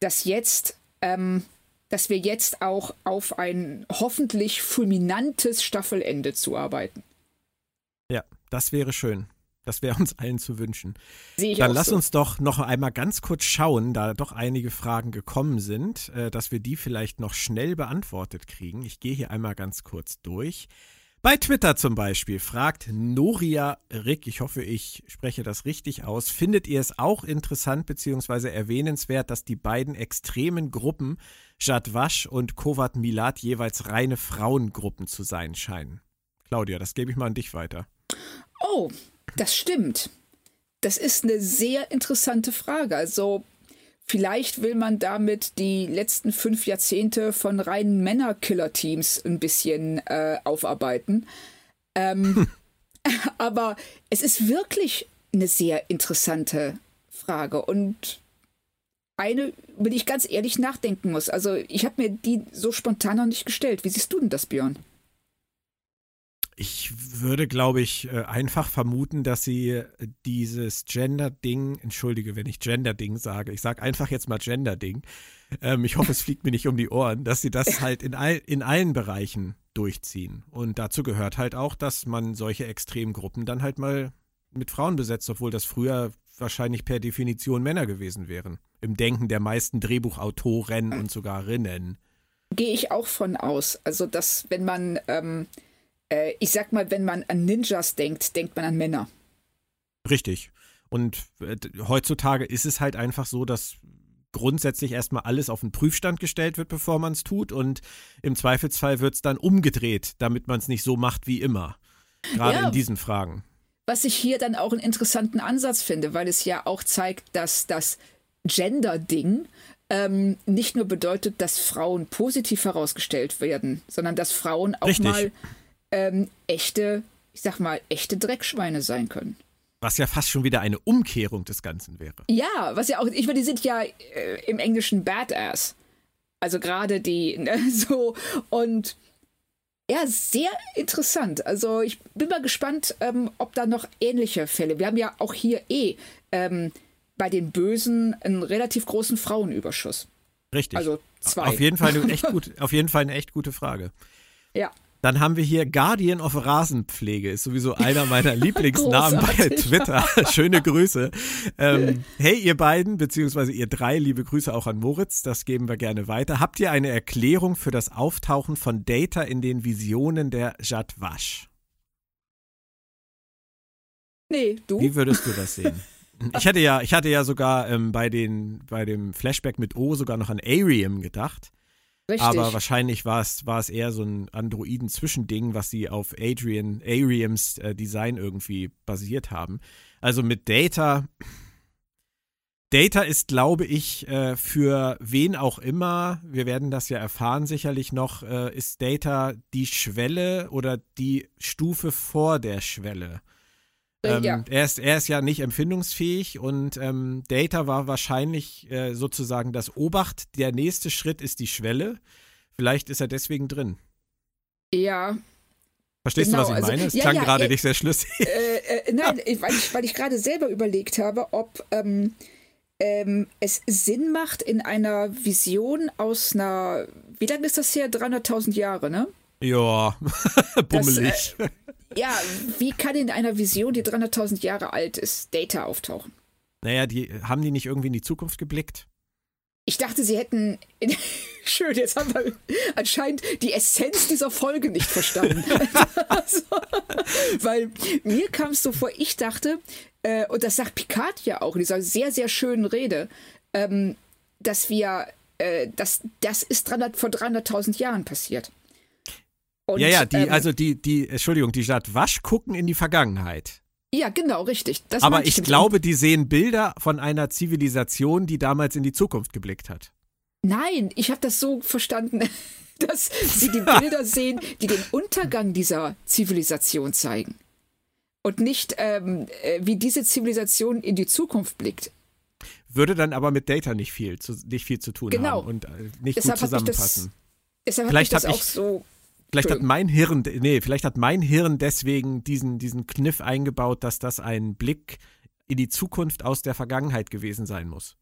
dass jetzt, ähm, dass wir jetzt auch auf ein hoffentlich fulminantes Staffelende zuarbeiten. Ja, das wäre schön. Das wäre uns allen zu wünschen. Dann lass so. uns doch noch einmal ganz kurz schauen, da doch einige Fragen gekommen sind, äh, dass wir die vielleicht noch schnell beantwortet kriegen. Ich gehe hier einmal ganz kurz durch. Bei Twitter zum Beispiel fragt Noria Rick, ich hoffe, ich spreche das richtig aus, findet ihr es auch interessant bzw. erwähnenswert, dass die beiden extremen Gruppen Jadwasch und Kovat Milat jeweils reine Frauengruppen zu sein scheinen? Claudia, das gebe ich mal an dich weiter. Oh, das stimmt. Das ist eine sehr interessante Frage. Also Vielleicht will man damit die letzten fünf Jahrzehnte von reinen Männerkiller-Teams ein bisschen äh, aufarbeiten. Ähm, Aber es ist wirklich eine sehr interessante Frage und eine, über die ich ganz ehrlich nachdenken muss. Also ich habe mir die so spontan noch nicht gestellt. Wie siehst du denn das, Björn? Ich würde, glaube ich, äh, einfach vermuten, dass sie äh, dieses Gender-Ding, entschuldige, wenn ich Gender-Ding sage, ich sage einfach jetzt mal Gender-Ding. Ähm, ich hoffe, es fliegt mir nicht um die Ohren, dass sie das halt in, all, in allen Bereichen durchziehen. Und dazu gehört halt auch, dass man solche Extremgruppen dann halt mal mit Frauen besetzt, obwohl das früher wahrscheinlich per Definition Männer gewesen wären. Im Denken der meisten Drehbuchautoren und sogar Rinnen. Gehe ich auch von aus. Also, dass, wenn man, ähm, äh, ich sag mal, wenn man an Ninjas denkt, denkt man an Männer. Richtig. Und äh, heutzutage ist es halt einfach so, dass grundsätzlich erstmal alles auf den Prüfstand gestellt wird, bevor man es tut. Und im Zweifelsfall wird es dann umgedreht, damit man es nicht so macht wie immer. Gerade ja. in diesen Fragen. Was ich hier dann auch einen interessanten Ansatz finde, weil es ja auch zeigt, dass das Gender-Ding ähm, nicht nur bedeutet, dass Frauen positiv herausgestellt werden, sondern dass Frauen auch Richtig. mal ähm, echte, ich sag mal, echte Dreckschweine sein können. Was ja fast schon wieder eine Umkehrung des Ganzen wäre. Ja, was ja auch, ich meine, die sind ja äh, im Englischen Badass. Also gerade die, ne, so, und ja, sehr interessant. Also ich bin mal gespannt, ähm, ob da noch ähnliche Fälle. Wir haben ja auch hier eh ähm, bei den Bösen einen relativ großen Frauenüberschuss. Richtig. Also zwei. Auf jeden Fall eine echt, gut, auf jeden Fall eine echt gute Frage. Ja. Dann haben wir hier Guardian of Rasenpflege, ist sowieso einer meiner Lieblingsnamen bei Twitter. Schöne Grüße. Ähm, hey, ihr beiden, beziehungsweise ihr drei, liebe Grüße auch an Moritz, das geben wir gerne weiter. Habt ihr eine Erklärung für das Auftauchen von Data in den Visionen der Jad Wasch? Nee, du? Wie würdest du das sehen? Ich hatte ja, ich hatte ja sogar ähm, bei, den, bei dem Flashback mit O sogar noch an Arium gedacht. Richtig. Aber wahrscheinlich war es, war es eher so ein Androiden-Zwischending, was sie auf Adrian, Ariams äh, Design irgendwie basiert haben. Also mit Data. Data ist, glaube ich, äh, für wen auch immer, wir werden das ja erfahren sicherlich noch, äh, ist Data die Schwelle oder die Stufe vor der Schwelle. Äh, ähm, ja. er, ist, er ist ja nicht empfindungsfähig und ähm, Data war wahrscheinlich äh, sozusagen das Obacht. Der nächste Schritt ist die Schwelle. Vielleicht ist er deswegen drin. Ja. Verstehst genau, du, was ich also, meine? Es ja, klang ja, gerade nicht sehr schlüssig. Äh, äh, nein, weil ich, weil ich gerade selber überlegt habe, ob ähm, ähm, es Sinn macht in einer Vision aus einer, wie lange ist das her? 300.000 Jahre, ne? Ja, bummelig. Das, äh, ja, wie kann in einer Vision, die 300.000 Jahre alt ist, Data auftauchen? Naja, die, haben die nicht irgendwie in die Zukunft geblickt? Ich dachte, sie hätten. Schön, jetzt haben wir anscheinend die Essenz dieser Folge nicht verstanden. also, weil mir kam es so vor, ich dachte, äh, und das sagt Picard ja auch in dieser sehr, sehr schönen Rede, ähm, dass wir, äh, dass das ist 300, vor 300.000 Jahren passiert. Und, ja, ja, die, ähm, also die, die, Entschuldigung, die Stadt Wasch gucken in die Vergangenheit. Ja, genau, richtig. Das Aber ich glaube, die sehen Bilder von einer Zivilisation, die damals in die Zukunft geblickt hat. Nein, ich habe das so verstanden, dass sie die Bilder sehen, die den Untergang dieser Zivilisation zeigen. Und nicht, ähm, äh, wie diese Zivilisation in die Zukunft blickt. Würde dann aber mit Data nicht viel zu, nicht viel zu tun genau. haben und äh, nicht deshalb gut zusammenpassen. Das, deshalb habe ich das auch so Vielleicht hat mein Hirn, nee, vielleicht hat mein Hirn deswegen diesen, diesen Kniff eingebaut, dass das ein Blick in die Zukunft aus der Vergangenheit gewesen sein muss.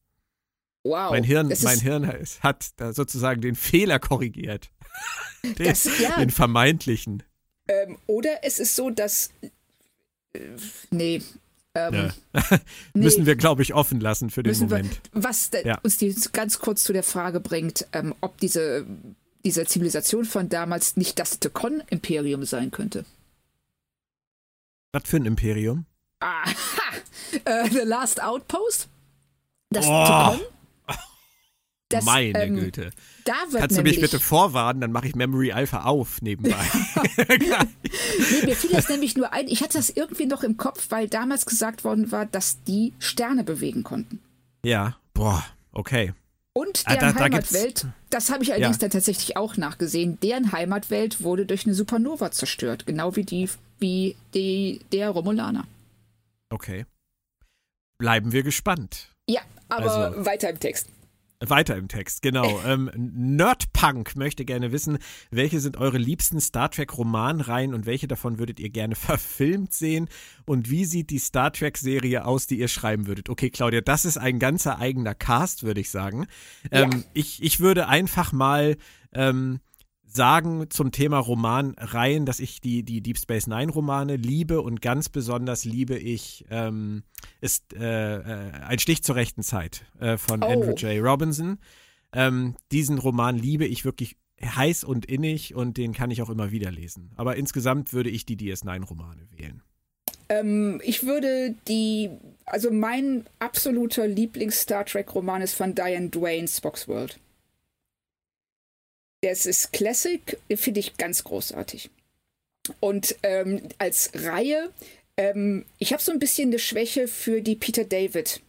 Wow. Mein Hirn, mein Hirn hat da sozusagen den Fehler korrigiert. den, das, ja. den vermeintlichen. Ähm, oder es ist so, dass. Äh, nee. Ähm, ja. nee. Müssen wir, glaube ich, offen lassen für den Müssen Moment. Wir, was ja. uns die, ganz kurz zu der Frage bringt, ähm, ob diese dieser Zivilisation von damals nicht das Tekon-Imperium sein könnte. Was für ein Imperium? Aha! Uh, The Last Outpost? Das oh. Tekon? Das, Meine ähm, Güte. Kannst du mich bitte vorwarnen, dann mache ich Memory Alpha auf nebenbei. nee, mir fiel das nämlich nur ein. Ich hatte das irgendwie noch im Kopf, weil damals gesagt worden war, dass die Sterne bewegen konnten. Ja, boah, okay. Und ah, deren ah, da, Heimatwelt, da das habe ich allerdings ja. dann tatsächlich auch nachgesehen, deren Heimatwelt wurde durch eine Supernova zerstört, genau wie die wie die, der Romulaner. Okay. Bleiben wir gespannt. Ja, aber also, weiter im Text. Weiter im Text, genau. ähm, Nerdpunk möchte gerne wissen, welche sind eure liebsten Star Trek-Romanreihen und welche davon würdet ihr gerne verfilmt sehen? Und wie sieht die Star Trek-Serie aus, die ihr schreiben würdet? Okay, Claudia, das ist ein ganzer eigener Cast, würde ich sagen. Ähm, ja. ich, ich würde einfach mal ähm, sagen zum Thema Romanreihen, dass ich die, die Deep Space Nine Romane liebe und ganz besonders liebe ich ähm, ist äh, äh, ein Stich zur rechten Zeit äh, von oh. Andrew J. Robinson. Ähm, diesen Roman liebe ich wirklich heiß und innig und den kann ich auch immer wieder lesen. Aber insgesamt würde ich die DS9 Romane wählen. Ähm, ich würde die, also mein absoluter Lieblings-Star Trek-Roman ist von Diane Duane, Spock's World. Das ist Classic, finde ich ganz großartig. Und ähm, als Reihe, ähm, ich habe so ein bisschen eine Schwäche für die Peter David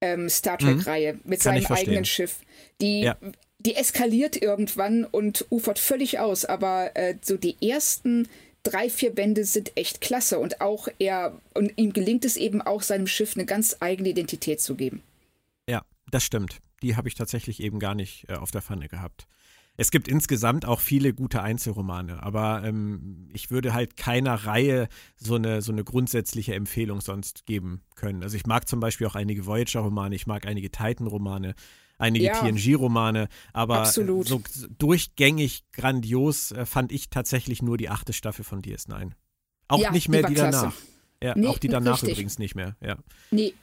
ähm, Star Trek-Reihe mhm. mit Kann seinem eigenen Schiff. Die, ja. die eskaliert irgendwann und ufert völlig aus, aber äh, so die ersten drei, vier Bände sind echt klasse und auch er, und ihm gelingt es eben auch, seinem Schiff eine ganz eigene Identität zu geben. Ja, das stimmt. Die habe ich tatsächlich eben gar nicht äh, auf der Pfanne gehabt. Es gibt insgesamt auch viele gute Einzelromane, aber ähm, ich würde halt keiner Reihe so eine, so eine grundsätzliche Empfehlung sonst geben können. Also ich mag zum Beispiel auch einige Voyager-Romane, ich mag einige Titan-Romane, einige ja, TNG-Romane, aber absolut. so durchgängig grandios äh, fand ich tatsächlich nur die achte Staffel von DS9. Auch ja, nicht mehr die, die danach. Ja, nee, auch die danach richtig. übrigens nicht mehr. Ja. Nee,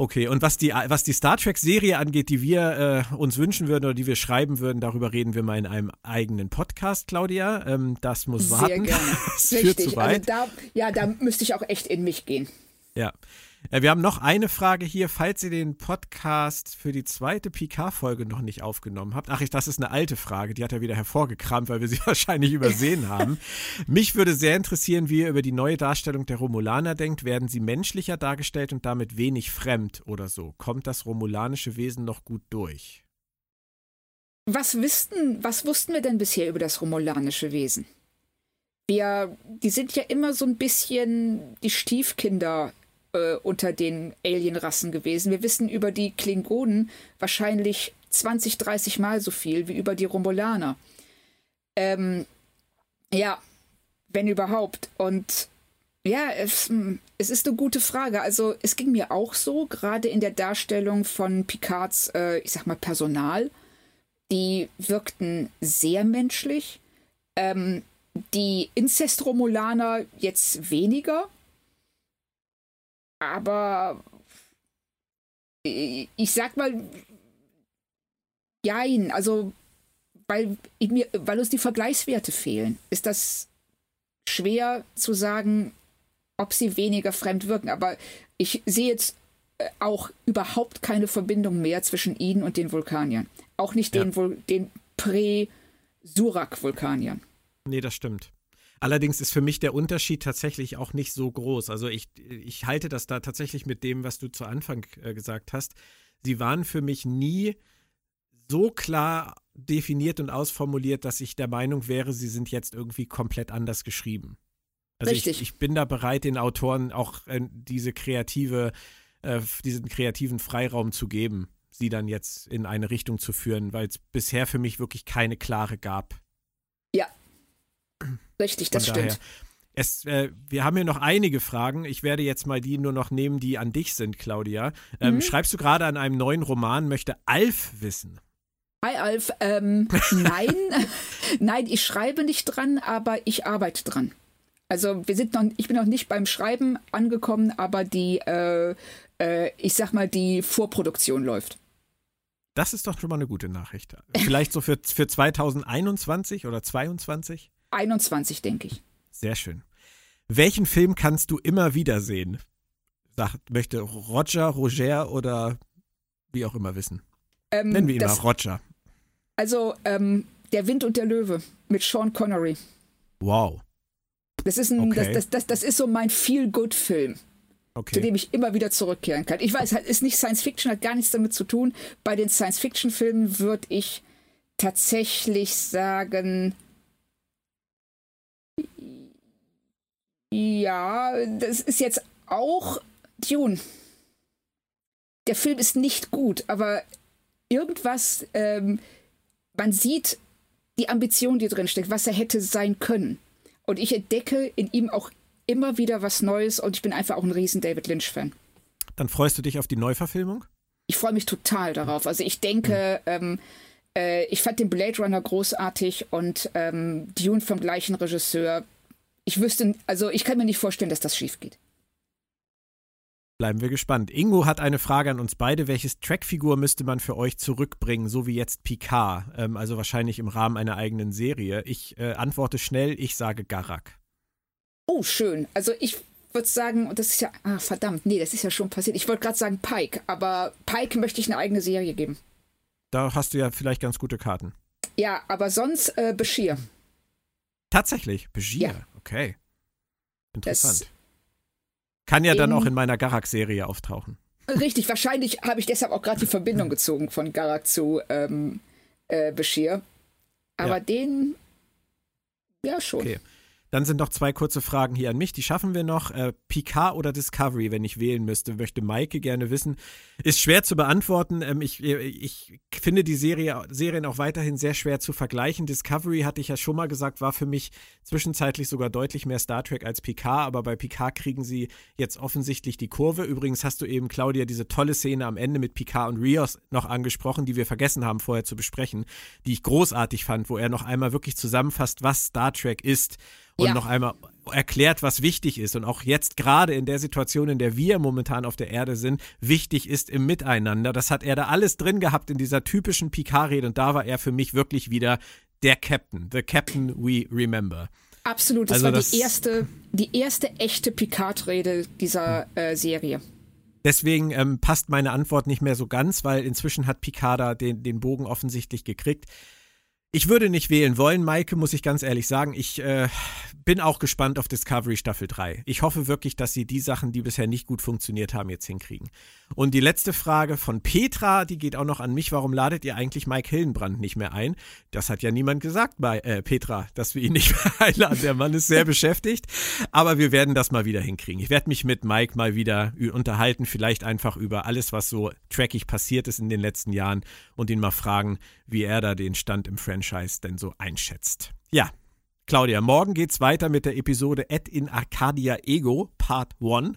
Okay, und was die, was die Star Trek-Serie angeht, die wir äh, uns wünschen würden oder die wir schreiben würden, darüber reden wir mal in einem eigenen Podcast, Claudia. Ähm, das muss Sehr warten. Gerne. das Richtig. führt zu weit. Also da, ja, da müsste ich auch echt in mich gehen. Ja. Äh, wir haben noch eine Frage hier. Falls ihr den Podcast für die zweite PK-Folge noch nicht aufgenommen habt, ach, das ist eine alte Frage, die hat er wieder hervorgekramt, weil wir sie wahrscheinlich übersehen haben. Mich würde sehr interessieren, wie ihr über die neue Darstellung der Romulaner denkt. Werden sie menschlicher dargestellt und damit wenig fremd oder so? Kommt das romulanische Wesen noch gut durch? Was, wüssten, was wussten wir denn bisher über das romulanische Wesen? Wir, die sind ja immer so ein bisschen die Stiefkinder äh, unter den Alienrassen gewesen. Wir wissen über die Klingonen wahrscheinlich 20, 30 Mal so viel wie über die Romulaner. Ähm, ja, wenn überhaupt. Und ja, es, hm, es, ist eine gute Frage. Also es ging mir auch so, gerade in der Darstellung von Picards, äh, ich sag mal, Personal. Die wirkten sehr menschlich. Ähm, die Inzest-Romulaner jetzt weniger. Aber ich sag mal, jein, also weil, mir, weil uns die Vergleichswerte fehlen, ist das schwer zu sagen, ob sie weniger fremd wirken. Aber ich sehe jetzt äh, auch überhaupt keine Verbindung mehr zwischen ihnen und den Vulkaniern. Auch nicht ja. den, den Prä-Surak-Vulkaniern. Nee, das stimmt. Allerdings ist für mich der Unterschied tatsächlich auch nicht so groß. Also ich, ich halte das da tatsächlich mit dem, was du zu Anfang äh, gesagt hast. Sie waren für mich nie so klar definiert und ausformuliert, dass ich der Meinung wäre, sie sind jetzt irgendwie komplett anders geschrieben. Also Richtig. Ich, ich bin da bereit, den Autoren auch äh, diese kreative, äh, diesen kreativen Freiraum zu geben, sie dann jetzt in eine Richtung zu führen, weil es bisher für mich wirklich keine klare gab. Ja, Richtig, das stimmt. Es, äh, wir haben hier noch einige Fragen. Ich werde jetzt mal die nur noch nehmen, die an dich sind, Claudia. Ähm, mhm. Schreibst du gerade an einem neuen Roman, möchte Alf wissen? Hi Alf, ähm, nein, nein, ich schreibe nicht dran, aber ich arbeite dran. Also wir sind noch, ich bin noch nicht beim Schreiben angekommen, aber die, äh, äh, ich sag mal, die Vorproduktion läuft. Das ist doch schon mal eine gute Nachricht. Vielleicht so für, für 2021 oder 2022? 21, denke ich. Sehr schön. Welchen Film kannst du immer wieder sehen? Sagt, möchte Roger, Roger oder wie auch immer wissen. Ähm, Nennen wir ihn das, mal Roger. Also, ähm, Der Wind und der Löwe mit Sean Connery. Wow. Das ist, ein, okay. das, das, das, das ist so mein Feel-Good-Film. Okay. zu dem ich immer wieder zurückkehren kann. Ich weiß, es ist nicht Science Fiction, hat gar nichts damit zu tun. Bei den Science Fiction Filmen würde ich tatsächlich sagen Ja, das ist jetzt auch Dune. Der Film ist nicht gut, aber irgendwas, ähm, man sieht die Ambition, die drin steckt, was er hätte sein können. Und ich entdecke in ihm auch immer wieder was Neues und ich bin einfach auch ein riesen David Lynch-Fan. Dann freust du dich auf die Neuverfilmung? Ich freue mich total darauf. Also ich denke, mhm. ähm, äh, ich fand den Blade Runner großartig und ähm, Dune vom gleichen Regisseur. Ich wüsste, also ich kann mir nicht vorstellen, dass das schief geht. Bleiben wir gespannt. Ingo hat eine Frage an uns beide. Welches Trackfigur müsste man für euch zurückbringen, so wie jetzt Picard? Ähm, also wahrscheinlich im Rahmen einer eigenen Serie. Ich äh, antworte schnell, ich sage Garak. Oh, schön. Also ich würde sagen, das ist ja, ah, verdammt, nee, das ist ja schon passiert. Ich wollte gerade sagen Pike, aber Pike möchte ich eine eigene Serie geben. Da hast du ja vielleicht ganz gute Karten. Ja, aber sonst äh, Bashir. Tatsächlich, Bashir, ja. Okay. Interessant. Das kann ja dann auch in meiner Garak-Serie auftauchen. Richtig, wahrscheinlich habe ich deshalb auch gerade die Verbindung gezogen von Garak zu ähm, äh, Bashir. Aber ja. den, ja schon. Okay. Dann sind noch zwei kurze Fragen hier an mich, die schaffen wir noch. Äh, Picard oder Discovery, wenn ich wählen müsste, möchte Maike gerne wissen. Ist schwer zu beantworten. Ähm, ich, äh, ich finde die Serie, Serien auch weiterhin sehr schwer zu vergleichen. Discovery, hatte ich ja schon mal gesagt, war für mich zwischenzeitlich sogar deutlich mehr Star Trek als Picard, aber bei Picard kriegen sie jetzt offensichtlich die Kurve. Übrigens hast du eben, Claudia, diese tolle Szene am Ende mit Picard und Rios noch angesprochen, die wir vergessen haben vorher zu besprechen, die ich großartig fand, wo er noch einmal wirklich zusammenfasst, was Star Trek ist und ja. noch einmal erklärt, was wichtig ist und auch jetzt gerade in der Situation, in der wir momentan auf der Erde sind, wichtig ist im Miteinander. Das hat er da alles drin gehabt in dieser typischen Picard-Rede und da war er für mich wirklich wieder der Captain, the Captain we remember. Absolut, das also war das, die erste, die erste echte Picard-Rede dieser äh, Serie. Deswegen ähm, passt meine Antwort nicht mehr so ganz, weil inzwischen hat Picard den, den Bogen offensichtlich gekriegt. Ich würde nicht wählen wollen, Maike, muss ich ganz ehrlich sagen. Ich äh, bin auch gespannt auf Discovery Staffel 3. Ich hoffe wirklich, dass sie die Sachen, die bisher nicht gut funktioniert haben, jetzt hinkriegen. Und die letzte Frage von Petra, die geht auch noch an mich. Warum ladet ihr eigentlich Mike Hillenbrand nicht mehr ein? Das hat ja niemand gesagt bei äh, Petra, dass wir ihn nicht mehr einladen. Der Mann ist sehr beschäftigt. Aber wir werden das mal wieder hinkriegen. Ich werde mich mit Mike mal wieder unterhalten, vielleicht einfach über alles, was so trackig passiert ist in den letzten Jahren und ihn mal fragen, wie er da den Stand im Franchise denn so einschätzt. Ja, Claudia, morgen geht's weiter mit der Episode Ed in Arcadia Ego, Part 1.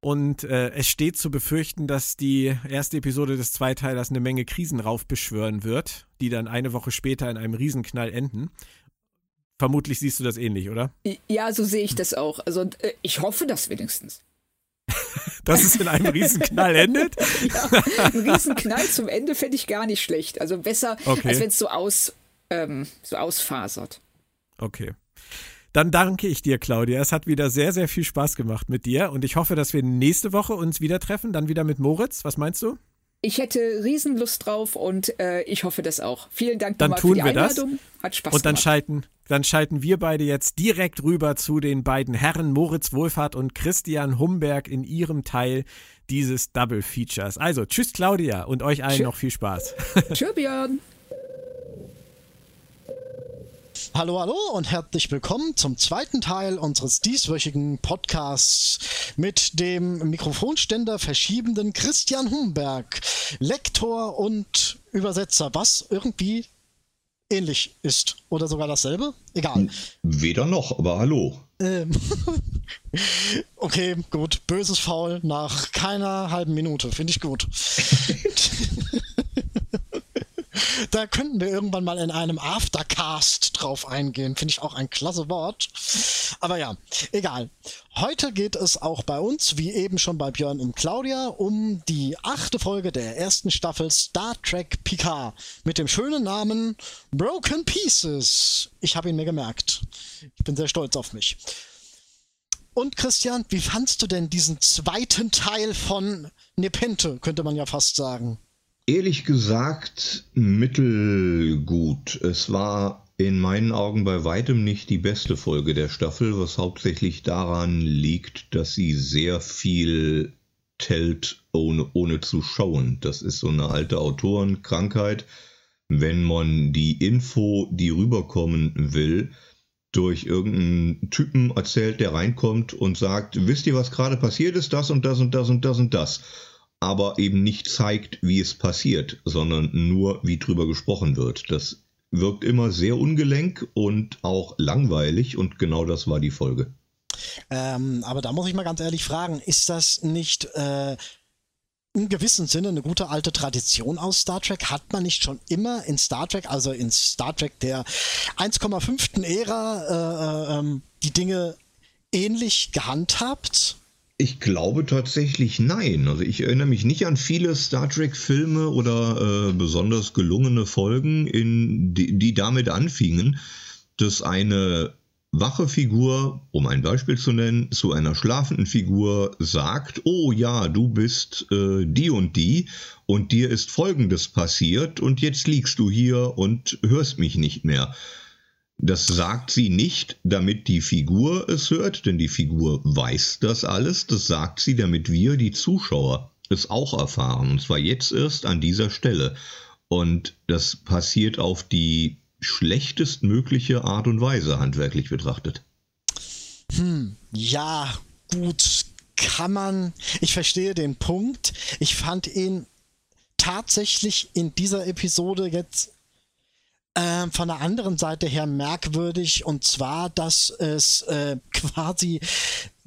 Und äh, es steht zu befürchten, dass die erste Episode des Zweiteilers eine Menge Krisen raufbeschwören wird, die dann eine Woche später in einem Riesenknall enden. Vermutlich siehst du das ähnlich, oder? Ja, so sehe ich das auch. Also äh, ich hoffe das wenigstens. Dass es in einem Riesenknall endet? ja, ein Riesenknall zum Ende fände ich gar nicht schlecht. Also besser, okay. als wenn es so, aus, ähm, so ausfasert. Okay. Dann danke ich dir, Claudia. Es hat wieder sehr, sehr viel Spaß gemacht mit dir und ich hoffe, dass wir nächste Woche uns wieder treffen, dann wieder mit Moritz. Was meinst du? Ich hätte Riesenlust drauf und äh, ich hoffe das auch. Vielen Dank dann tun für die wir Einladung. Das. Hat Spaß und dann schalten, dann schalten wir beide jetzt direkt rüber zu den beiden Herren Moritz Wohlfahrt und Christian Humberg in ihrem Teil dieses Double Features. Also tschüss Claudia und euch allen Tschö. noch viel Spaß. Tschüss Björn. Hallo, hallo und herzlich willkommen zum zweiten Teil unseres dieswöchigen Podcasts mit dem Mikrofonständer verschiebenden Christian Humberg, Lektor und Übersetzer, was irgendwie ähnlich ist oder sogar dasselbe. Egal. Weder noch, aber hallo. Ähm okay, gut. Böses Faul nach keiner halben Minute. Finde ich gut. Da könnten wir irgendwann mal in einem Aftercast drauf eingehen. Finde ich auch ein klasse Wort. Aber ja, egal. Heute geht es auch bei uns, wie eben schon bei Björn und Claudia, um die achte Folge der ersten Staffel Star Trek Picard mit dem schönen Namen Broken Pieces. Ich habe ihn mir gemerkt. Ich bin sehr stolz auf mich. Und Christian, wie fandst du denn diesen zweiten Teil von Nepente, könnte man ja fast sagen? Ehrlich gesagt, mittelgut. Es war in meinen Augen bei weitem nicht die beste Folge der Staffel, was hauptsächlich daran liegt, dass sie sehr viel tellt, ohne, ohne zu schauen. Das ist so eine alte Autorenkrankheit. Wenn man die Info, die rüberkommen will, durch irgendeinen Typen erzählt, der reinkommt und sagt, wisst ihr, was gerade passiert ist, das und das und das und das und das. Aber eben nicht zeigt, wie es passiert, sondern nur, wie drüber gesprochen wird. Das wirkt immer sehr ungelenk und auch langweilig und genau das war die Folge. Ähm, aber da muss ich mal ganz ehrlich fragen, ist das nicht äh, im gewissen Sinne eine gute alte Tradition aus Star Trek? Hat man nicht schon immer in Star Trek, also in Star Trek der 1,5. Ära, äh, äh, ähm, die Dinge ähnlich gehandhabt? Ich glaube tatsächlich nein. Also ich erinnere mich nicht an viele Star Trek-Filme oder äh, besonders gelungene Folgen, in die, die damit anfingen, dass eine wache Figur, um ein Beispiel zu nennen, zu einer schlafenden Figur sagt, oh ja, du bist äh, die und die und dir ist Folgendes passiert und jetzt liegst du hier und hörst mich nicht mehr. Das sagt sie nicht, damit die Figur es hört, denn die Figur weiß das alles. Das sagt sie, damit wir, die Zuschauer, es auch erfahren. Und zwar jetzt erst an dieser Stelle. Und das passiert auf die schlechtestmögliche Art und Weise, handwerklich betrachtet. Hm, ja, gut, kann man. Ich verstehe den Punkt. Ich fand ihn tatsächlich in dieser Episode jetzt äh, von der anderen Seite her merkwürdig und zwar, dass es äh, quasi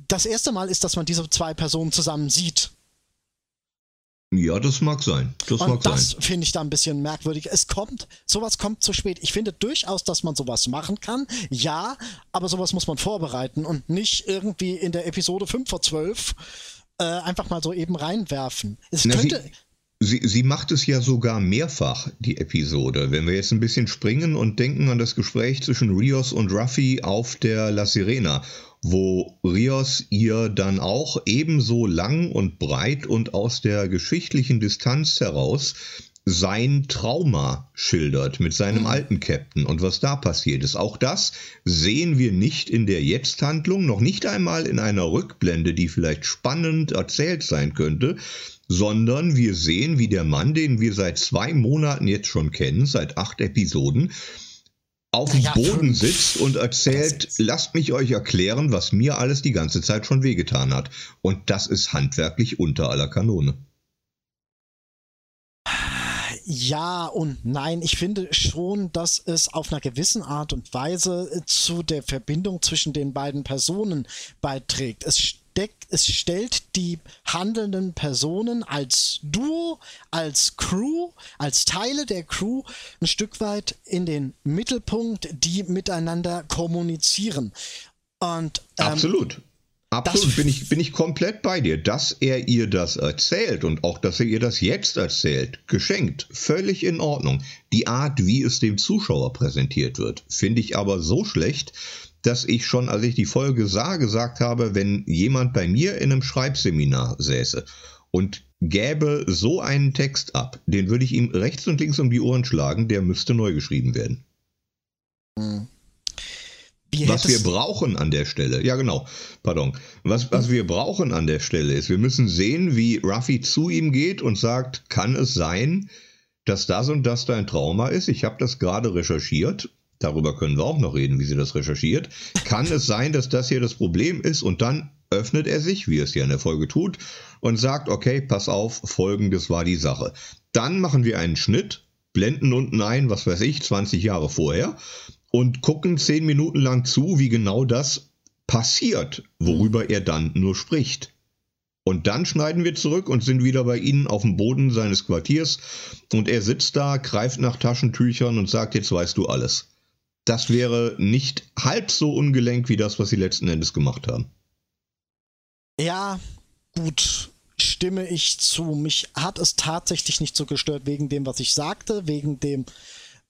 das erste Mal ist, dass man diese zwei Personen zusammen sieht. Ja, das mag sein. Das und mag das finde ich da ein bisschen merkwürdig. Es kommt, sowas kommt zu spät. Ich finde durchaus, dass man sowas machen kann. Ja, aber sowas muss man vorbereiten und nicht irgendwie in der Episode 5 vor 12 äh, einfach mal so eben reinwerfen. Es Na, könnte. Sie Sie, macht es ja sogar mehrfach, die Episode. Wenn wir jetzt ein bisschen springen und denken an das Gespräch zwischen Rios und Ruffy auf der La Sirena, wo Rios ihr dann auch ebenso lang und breit und aus der geschichtlichen Distanz heraus sein Trauma schildert mit seinem mhm. alten Captain und was da passiert ist. Auch das sehen wir nicht in der Jetzt-Handlung, noch nicht einmal in einer Rückblende, die vielleicht spannend erzählt sein könnte, sondern wir sehen, wie der Mann, den wir seit zwei Monaten jetzt schon kennen, seit acht Episoden, auf dem ja, Boden sitzt und erzählt, lasst mich euch erklären, was mir alles die ganze Zeit schon wehgetan hat. Und das ist handwerklich unter aller Kanone. Ja und nein. Ich finde schon, dass es auf einer gewissen Art und Weise zu der Verbindung zwischen den beiden Personen beiträgt. Es deckt, es stellt die handelnden Personen als Duo, als Crew, als Teile der Crew ein Stück weit in den Mittelpunkt, die miteinander kommunizieren. Und, ähm, Absolut. Absolut, bin ich, bin ich komplett bei dir. Dass er ihr das erzählt und auch, dass er ihr das jetzt erzählt, geschenkt, völlig in Ordnung. Die Art, wie es dem Zuschauer präsentiert wird, finde ich aber so schlecht, dass ich schon, als ich die Folge sah, gesagt habe, wenn jemand bei mir in einem Schreibseminar säße und gäbe so einen Text ab, den würde ich ihm rechts und links um die Ohren schlagen, der müsste neu geschrieben werden. Hm. was wir brauchen an der Stelle, ja genau, pardon, was, was wir brauchen an der Stelle ist, wir müssen sehen, wie Ruffy zu ihm geht und sagt, kann es sein, dass das und das dein Trauma ist? Ich habe das gerade recherchiert darüber können wir auch noch reden, wie sie das recherchiert, kann es sein, dass das hier das Problem ist und dann öffnet er sich, wie es ja in der Folge tut, und sagt, okay, pass auf, folgendes war die Sache. Dann machen wir einen Schnitt, blenden unten ein, was weiß ich, 20 Jahre vorher und gucken 10 Minuten lang zu, wie genau das passiert, worüber er dann nur spricht. Und dann schneiden wir zurück und sind wieder bei Ihnen auf dem Boden seines Quartiers und er sitzt da, greift nach Taschentüchern und sagt, jetzt weißt du alles das wäre nicht halb so ungelenk wie das, was sie letzten Endes gemacht haben. Ja, gut, stimme ich zu. Mich hat es tatsächlich nicht so gestört wegen dem, was ich sagte, wegen dem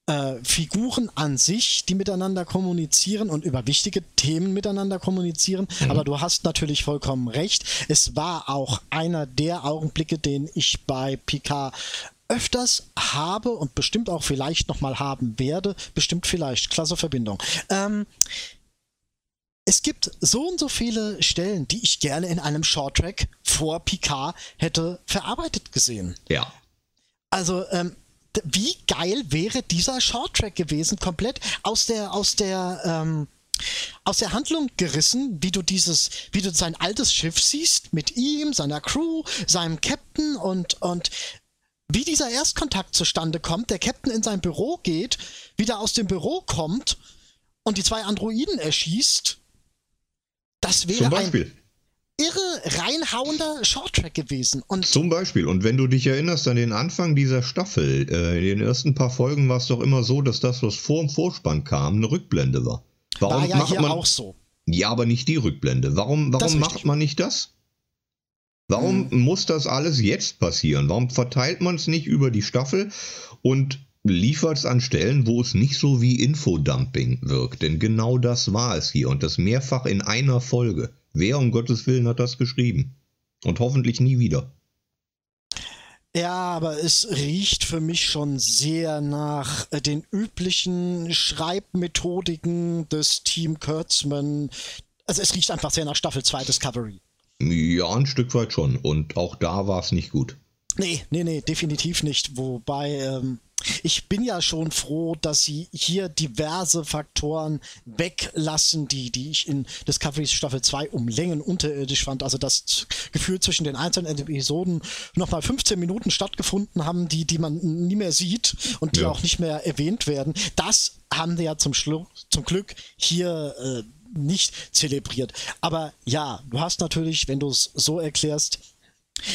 äh, Figuren an sich, die miteinander kommunizieren und über wichtige Themen miteinander kommunizieren. Mhm. Aber du hast natürlich vollkommen recht. Es war auch einer der Augenblicke, den ich bei Picard öfters habe und bestimmt auch vielleicht nochmal haben werde. Bestimmt vielleicht. Klasse Verbindung. Ähm, es gibt so und so viele Stellen, die ich gerne in einem Shorttrack vor Picard hätte verarbeitet gesehen. Ja. Also, ähm, wie geil wäre dieser Shorttrack gewesen, komplett aus der, aus der, ähm, aus der Handlung gerissen, wie du dieses, wie du sein altes Schiff siehst, mit ihm, seiner Crew, seinem Captain und, und wie dieser Erstkontakt zustande kommt, der Captain in sein Büro geht, wieder aus dem Büro kommt und die zwei Androiden erschießt. Das wäre ein irre reinhauender Shorttrack gewesen. Und Zum Beispiel. Und wenn du dich erinnerst an den Anfang dieser Staffel, äh, in den ersten paar Folgen war es doch immer so, dass das, was vor dem Vorspann kam, eine Rückblende war. Warum war ja macht hier man, auch so. Ja, aber nicht die Rückblende. Warum, warum macht man nicht das? Warum hm. muss das alles jetzt passieren? Warum verteilt man es nicht über die Staffel und liefert es an Stellen, wo es nicht so wie Infodumping wirkt? Denn genau das war es hier und das mehrfach in einer Folge. Wer um Gottes Willen hat das geschrieben? Und hoffentlich nie wieder. Ja, aber es riecht für mich schon sehr nach äh, den üblichen Schreibmethodiken des Team Kurtzman. Also es riecht einfach sehr nach Staffel 2 Discovery. Ja, ein Stück weit schon. Und auch da war es nicht gut. Nee, nee, nee, definitiv nicht. Wobei, ähm, ich bin ja schon froh, dass sie hier diverse Faktoren weglassen, die, die ich in Discovery Staffel 2 um Längen unterirdisch fand. Also das Gefühl zwischen den einzelnen Episoden nochmal 15 Minuten stattgefunden haben, die, die man nie mehr sieht und die ja. auch nicht mehr erwähnt werden. Das haben wir ja zum, Schlu zum Glück hier äh, nicht zelebriert. Aber ja, du hast natürlich, wenn du es so erklärst,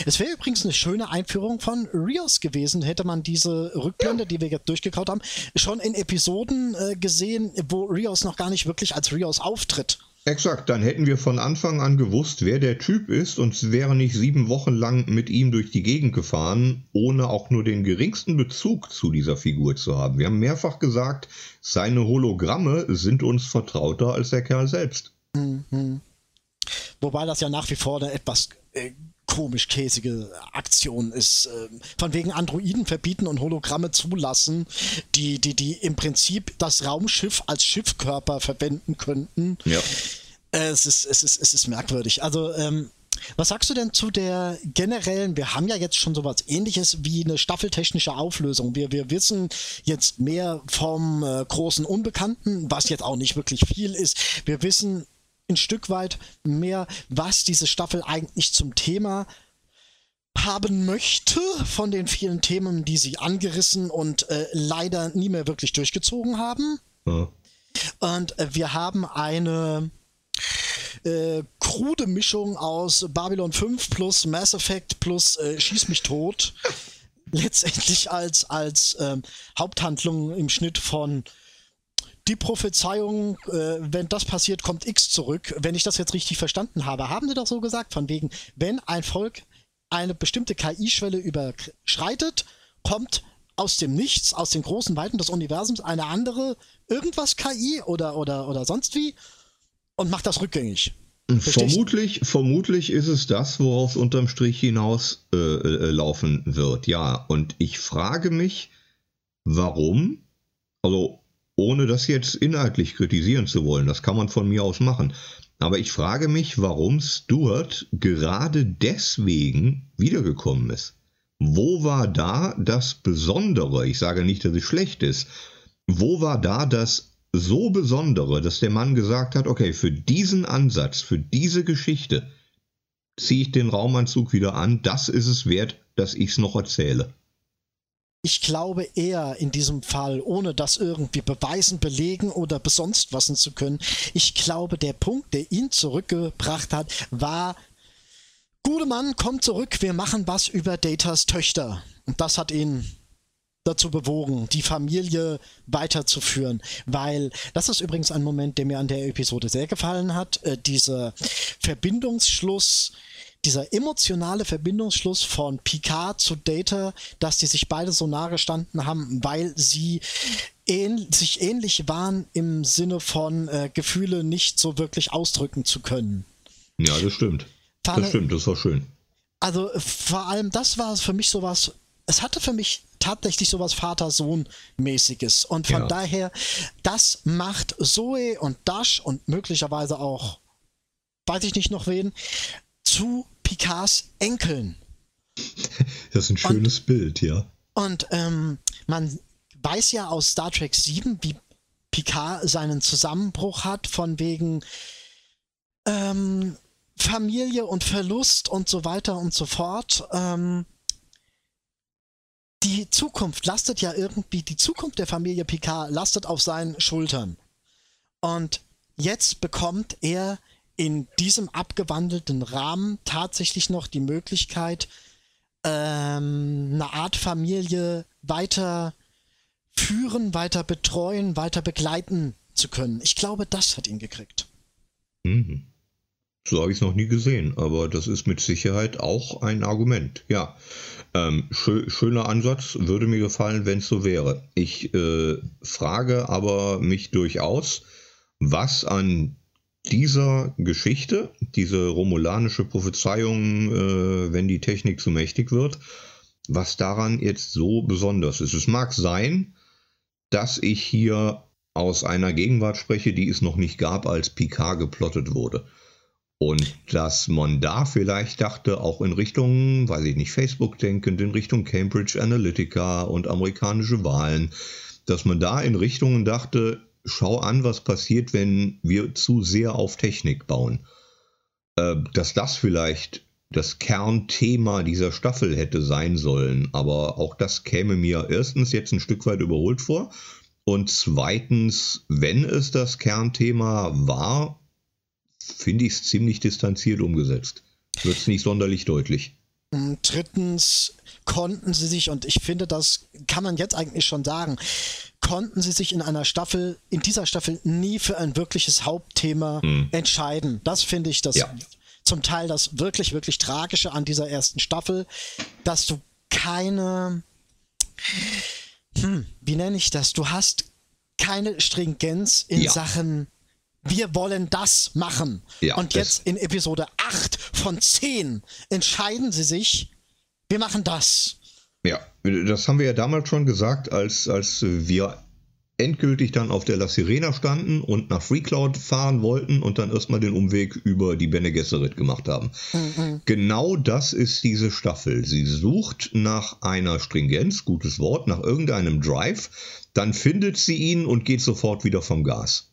es wäre übrigens eine schöne Einführung von Rios gewesen, hätte man diese Rückblende, die wir jetzt durchgekaut haben, schon in Episoden äh, gesehen, wo Rios noch gar nicht wirklich als Rios auftritt. Exakt, dann hätten wir von Anfang an gewusst, wer der Typ ist und wäre nicht sieben Wochen lang mit ihm durch die Gegend gefahren, ohne auch nur den geringsten Bezug zu dieser Figur zu haben. Wir haben mehrfach gesagt, seine Hologramme sind uns vertrauter als der Kerl selbst. Mhm. Wobei das ja nach wie vor eine etwas äh, komisch käsige Aktion ist. Äh, von wegen Androiden verbieten und Hologramme zulassen, die, die, die im Prinzip das Raumschiff als Schiffkörper verwenden könnten. Ja. Es, ist, es, ist, es ist merkwürdig. Also, ähm, was sagst du denn zu der generellen, wir haben ja jetzt schon sowas ähnliches wie eine staffeltechnische Auflösung. Wir, wir wissen jetzt mehr vom äh, großen Unbekannten, was jetzt auch nicht wirklich viel ist. Wir wissen ein Stück weit mehr, was diese Staffel eigentlich zum Thema haben möchte von den vielen Themen, die sie angerissen und äh, leider nie mehr wirklich durchgezogen haben. Ja. Und äh, wir haben eine äh, krude Mischung aus Babylon 5 plus Mass Effect plus äh, Schieß mich tot. Letztendlich als, als ähm, Haupthandlung im Schnitt von die Prophezeiung, äh, wenn das passiert, kommt X zurück. Wenn ich das jetzt richtig verstanden habe, haben sie doch so gesagt, von wegen, wenn ein Volk eine bestimmte KI-Schwelle überschreitet, kommt aus dem Nichts, aus den großen Weiten des Universums eine andere irgendwas KI oder, oder, oder sonst wie und macht das rückgängig. Vermutlich, vermutlich ist es das, worauf es unterm Strich hinaus äh, äh, laufen wird. Ja, und ich frage mich, warum, also ohne das jetzt inhaltlich kritisieren zu wollen, das kann man von mir aus machen. Aber ich frage mich, warum Stuart gerade deswegen wiedergekommen ist. Wo war da das Besondere? Ich sage nicht, dass es schlecht ist. Wo war da das so Besondere, dass der Mann gesagt hat, okay, für diesen Ansatz, für diese Geschichte ziehe ich den Raumanzug wieder an, das ist es wert, dass ich es noch erzähle ich glaube eher in diesem Fall, ohne das irgendwie beweisen, belegen oder besonst was zu können, ich glaube, der Punkt, der ihn zurückgebracht hat, war, gute Mann, komm zurück, wir machen was über Datas Töchter. Und das hat ihn dazu bewogen, die Familie weiterzuführen, weil das ist übrigens ein Moment, der mir an der Episode sehr gefallen hat, äh, dieser Verbindungsschluss dieser emotionale Verbindungsschluss von Picard zu Data, dass die sich beide so nahe gestanden haben, weil sie ähn sich ähnlich waren im Sinne von äh, Gefühle nicht so wirklich ausdrücken zu können. Ja, das stimmt. Fahre, das stimmt, das war schön. Also vor allem das war für mich sowas, es hatte für mich tatsächlich sowas Vater-Sohn-mäßiges. Und von ja. daher, das macht Zoe und Dash und möglicherweise auch, weiß ich nicht noch wen, zu Picards Enkeln. Das ist ein schönes und, Bild, ja. Und ähm, man weiß ja aus Star Trek 7, wie Picard seinen Zusammenbruch hat, von wegen ähm, Familie und Verlust und so weiter und so fort. Ähm, die Zukunft lastet ja irgendwie, die Zukunft der Familie Picard lastet auf seinen Schultern. Und jetzt bekommt er in diesem abgewandelten Rahmen tatsächlich noch die Möglichkeit, ähm, eine Art Familie weiter führen, weiter betreuen, weiter begleiten zu können. Ich glaube, das hat ihn gekriegt. Mhm. So habe ich es noch nie gesehen, aber das ist mit Sicherheit auch ein Argument. Ja, ähm, schö schöner Ansatz, würde mir gefallen, wenn es so wäre. Ich äh, frage aber mich durchaus, was an dieser Geschichte, diese romulanische Prophezeiung, äh, wenn die Technik zu mächtig wird, was daran jetzt so besonders ist. Es mag sein, dass ich hier aus einer Gegenwart spreche, die es noch nicht gab, als Picard geplottet wurde. Und dass man da vielleicht dachte, auch in Richtung, weiß ich nicht, Facebook denkend, in Richtung Cambridge Analytica und amerikanische Wahlen, dass man da in Richtungen dachte, schau an, was passiert, wenn wir zu sehr auf Technik bauen. Äh, dass das vielleicht das Kernthema dieser Staffel hätte sein sollen, aber auch das käme mir erstens jetzt ein Stück weit überholt vor und zweitens, wenn es das Kernthema war, finde ich es ziemlich distanziert umgesetzt. Wird es nicht sonderlich deutlich. Mm, drittens konnten sie sich, und ich finde, das kann man jetzt eigentlich schon sagen, konnten sie sich in einer Staffel, in dieser Staffel nie für ein wirkliches Hauptthema hm. entscheiden. Das finde ich das ja. zum Teil das wirklich, wirklich Tragische an dieser ersten Staffel, dass du keine, hm, wie nenne ich das? Du hast keine Stringenz in ja. Sachen wir wollen das machen. Ja, und jetzt in Episode 8 von 10 entscheiden sie sich, wir machen das. Ja, das haben wir ja damals schon gesagt, als, als wir endgültig dann auf der La Sirena standen und nach FreeCloud fahren wollten und dann erstmal den Umweg über die Bene Gesserit gemacht haben. Mhm. Genau das ist diese Staffel. Sie sucht nach einer Stringenz, gutes Wort, nach irgendeinem Drive, dann findet sie ihn und geht sofort wieder vom Gas.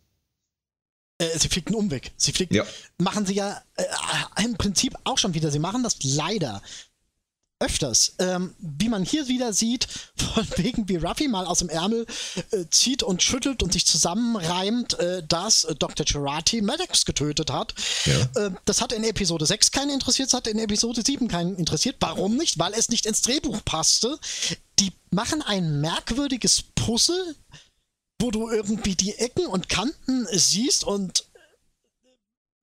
Äh, sie fliegt einen Umweg. Sie fliegt, ja. machen sie ja äh, im Prinzip auch schon wieder. Sie machen das leider öfters. Ähm, wie man hier wieder sieht, von wegen wie Ruffy mal aus dem Ärmel äh, zieht und schüttelt und sich zusammenreimt, äh, dass äh, Dr. Gerati Maddox getötet hat. Ja. Äh, das hat in Episode 6 keinen interessiert, das hat in Episode 7 keinen interessiert. Warum nicht? Weil es nicht ins Drehbuch passte. Die machen ein merkwürdiges Puzzle wo du irgendwie die Ecken und Kanten siehst und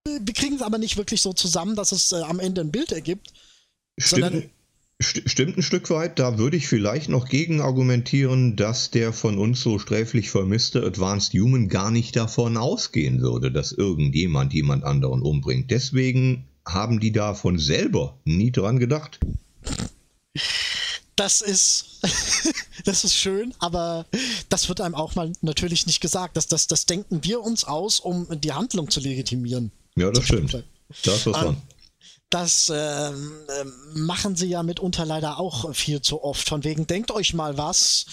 äh, wir kriegen es aber nicht wirklich so zusammen, dass es äh, am Ende ein Bild ergibt. Stimmt, stimmt ein Stück weit. Da würde ich vielleicht noch gegen argumentieren, dass der von uns so sträflich vermisste Advanced Human gar nicht davon ausgehen würde, dass irgendjemand jemand anderen umbringt. Deswegen haben die davon selber nie dran gedacht das ist, das ist schön, aber das wird einem auch mal natürlich nicht gesagt. Das, das, das denken wir uns aus, um die Handlung zu legitimieren. Ja, das stimmt. Da ist was dran. Das ähm, machen sie ja mitunter leider auch viel zu oft. Von wegen, denkt euch mal was.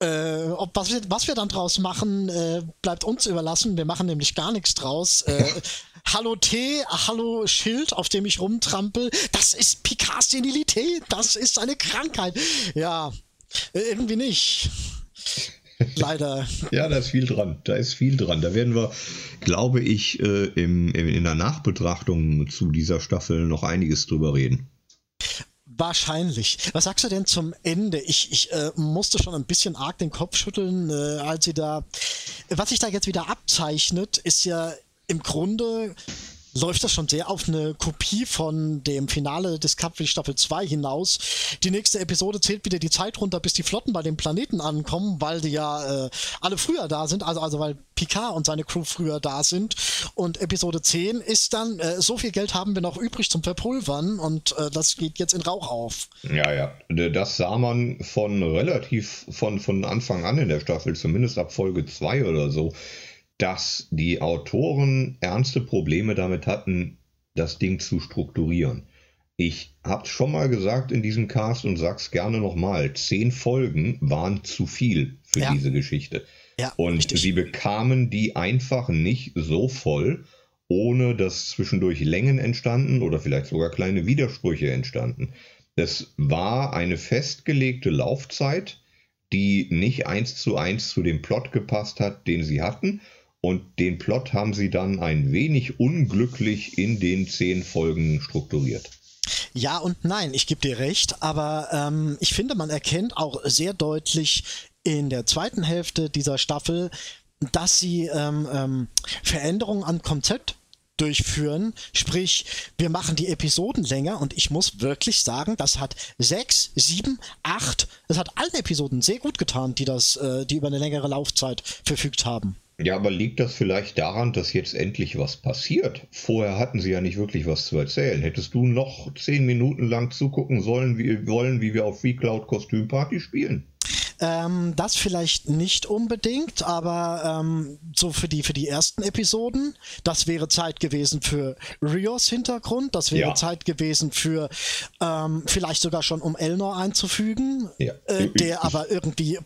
Äh, ob was wir, was wir dann draus machen, äh, bleibt uns überlassen. Wir machen nämlich gar nichts draus. Äh, Hallo T, Hallo Schild, auf dem ich rumtrampel. Das ist Picards Senilität. Das ist eine Krankheit. Ja, äh, irgendwie nicht. Leider. ja, da ist viel dran. Da ist viel dran. Da werden wir, glaube ich, äh, im, in der Nachbetrachtung zu dieser Staffel noch einiges drüber reden. Wahrscheinlich. Was sagst du denn zum Ende? Ich, ich äh, musste schon ein bisschen arg den Kopf schütteln, äh, als sie da. Was sich da jetzt wieder abzeichnet, ist ja im Grunde läuft das schon sehr auf eine Kopie von dem Finale des Discovery Staffel 2 hinaus. Die nächste Episode zählt wieder die Zeit runter, bis die Flotten bei dem Planeten ankommen, weil die ja äh, alle früher da sind, also, also weil Picard und seine Crew früher da sind. Und Episode 10 ist dann, äh, so viel Geld haben wir noch übrig zum Verpulvern und äh, das geht jetzt in Rauch auf. Ja, ja. Das sah man von relativ von, von Anfang an in der Staffel, zumindest ab Folge 2 oder so dass die Autoren ernste Probleme damit hatten, das Ding zu strukturieren. Ich hab's schon mal gesagt in diesem Cast und sag's gerne nochmal. Zehn Folgen waren zu viel für ja. diese Geschichte. Ja, und richtig. sie bekamen die einfach nicht so voll, ohne dass zwischendurch Längen entstanden oder vielleicht sogar kleine Widersprüche entstanden. Es war eine festgelegte Laufzeit, die nicht eins zu eins zu dem Plot gepasst hat, den sie hatten. Und den Plot haben sie dann ein wenig unglücklich in den zehn Folgen strukturiert. Ja und nein, ich gebe dir recht, aber ähm, ich finde, man erkennt auch sehr deutlich in der zweiten Hälfte dieser Staffel, dass sie ähm, ähm, Veränderungen am Konzept durchführen. Sprich, wir machen die Episoden länger und ich muss wirklich sagen, das hat sechs, sieben, acht, das hat allen Episoden sehr gut getan, die das, äh, die über eine längere Laufzeit verfügt haben. Ja, aber liegt das vielleicht daran, dass jetzt endlich was passiert? Vorher hatten sie ja nicht wirklich was zu erzählen. Hättest du noch zehn Minuten lang zugucken sollen, wie, wollen, wie wir auf V-Cloud Kostümparty spielen? Ähm, das vielleicht nicht unbedingt, aber ähm, so für die, für die ersten Episoden, das wäre Zeit gewesen für Rios Hintergrund, das wäre ja. Zeit gewesen für ähm, vielleicht sogar schon um Elnor einzufügen, ja. äh, der aber irgendwie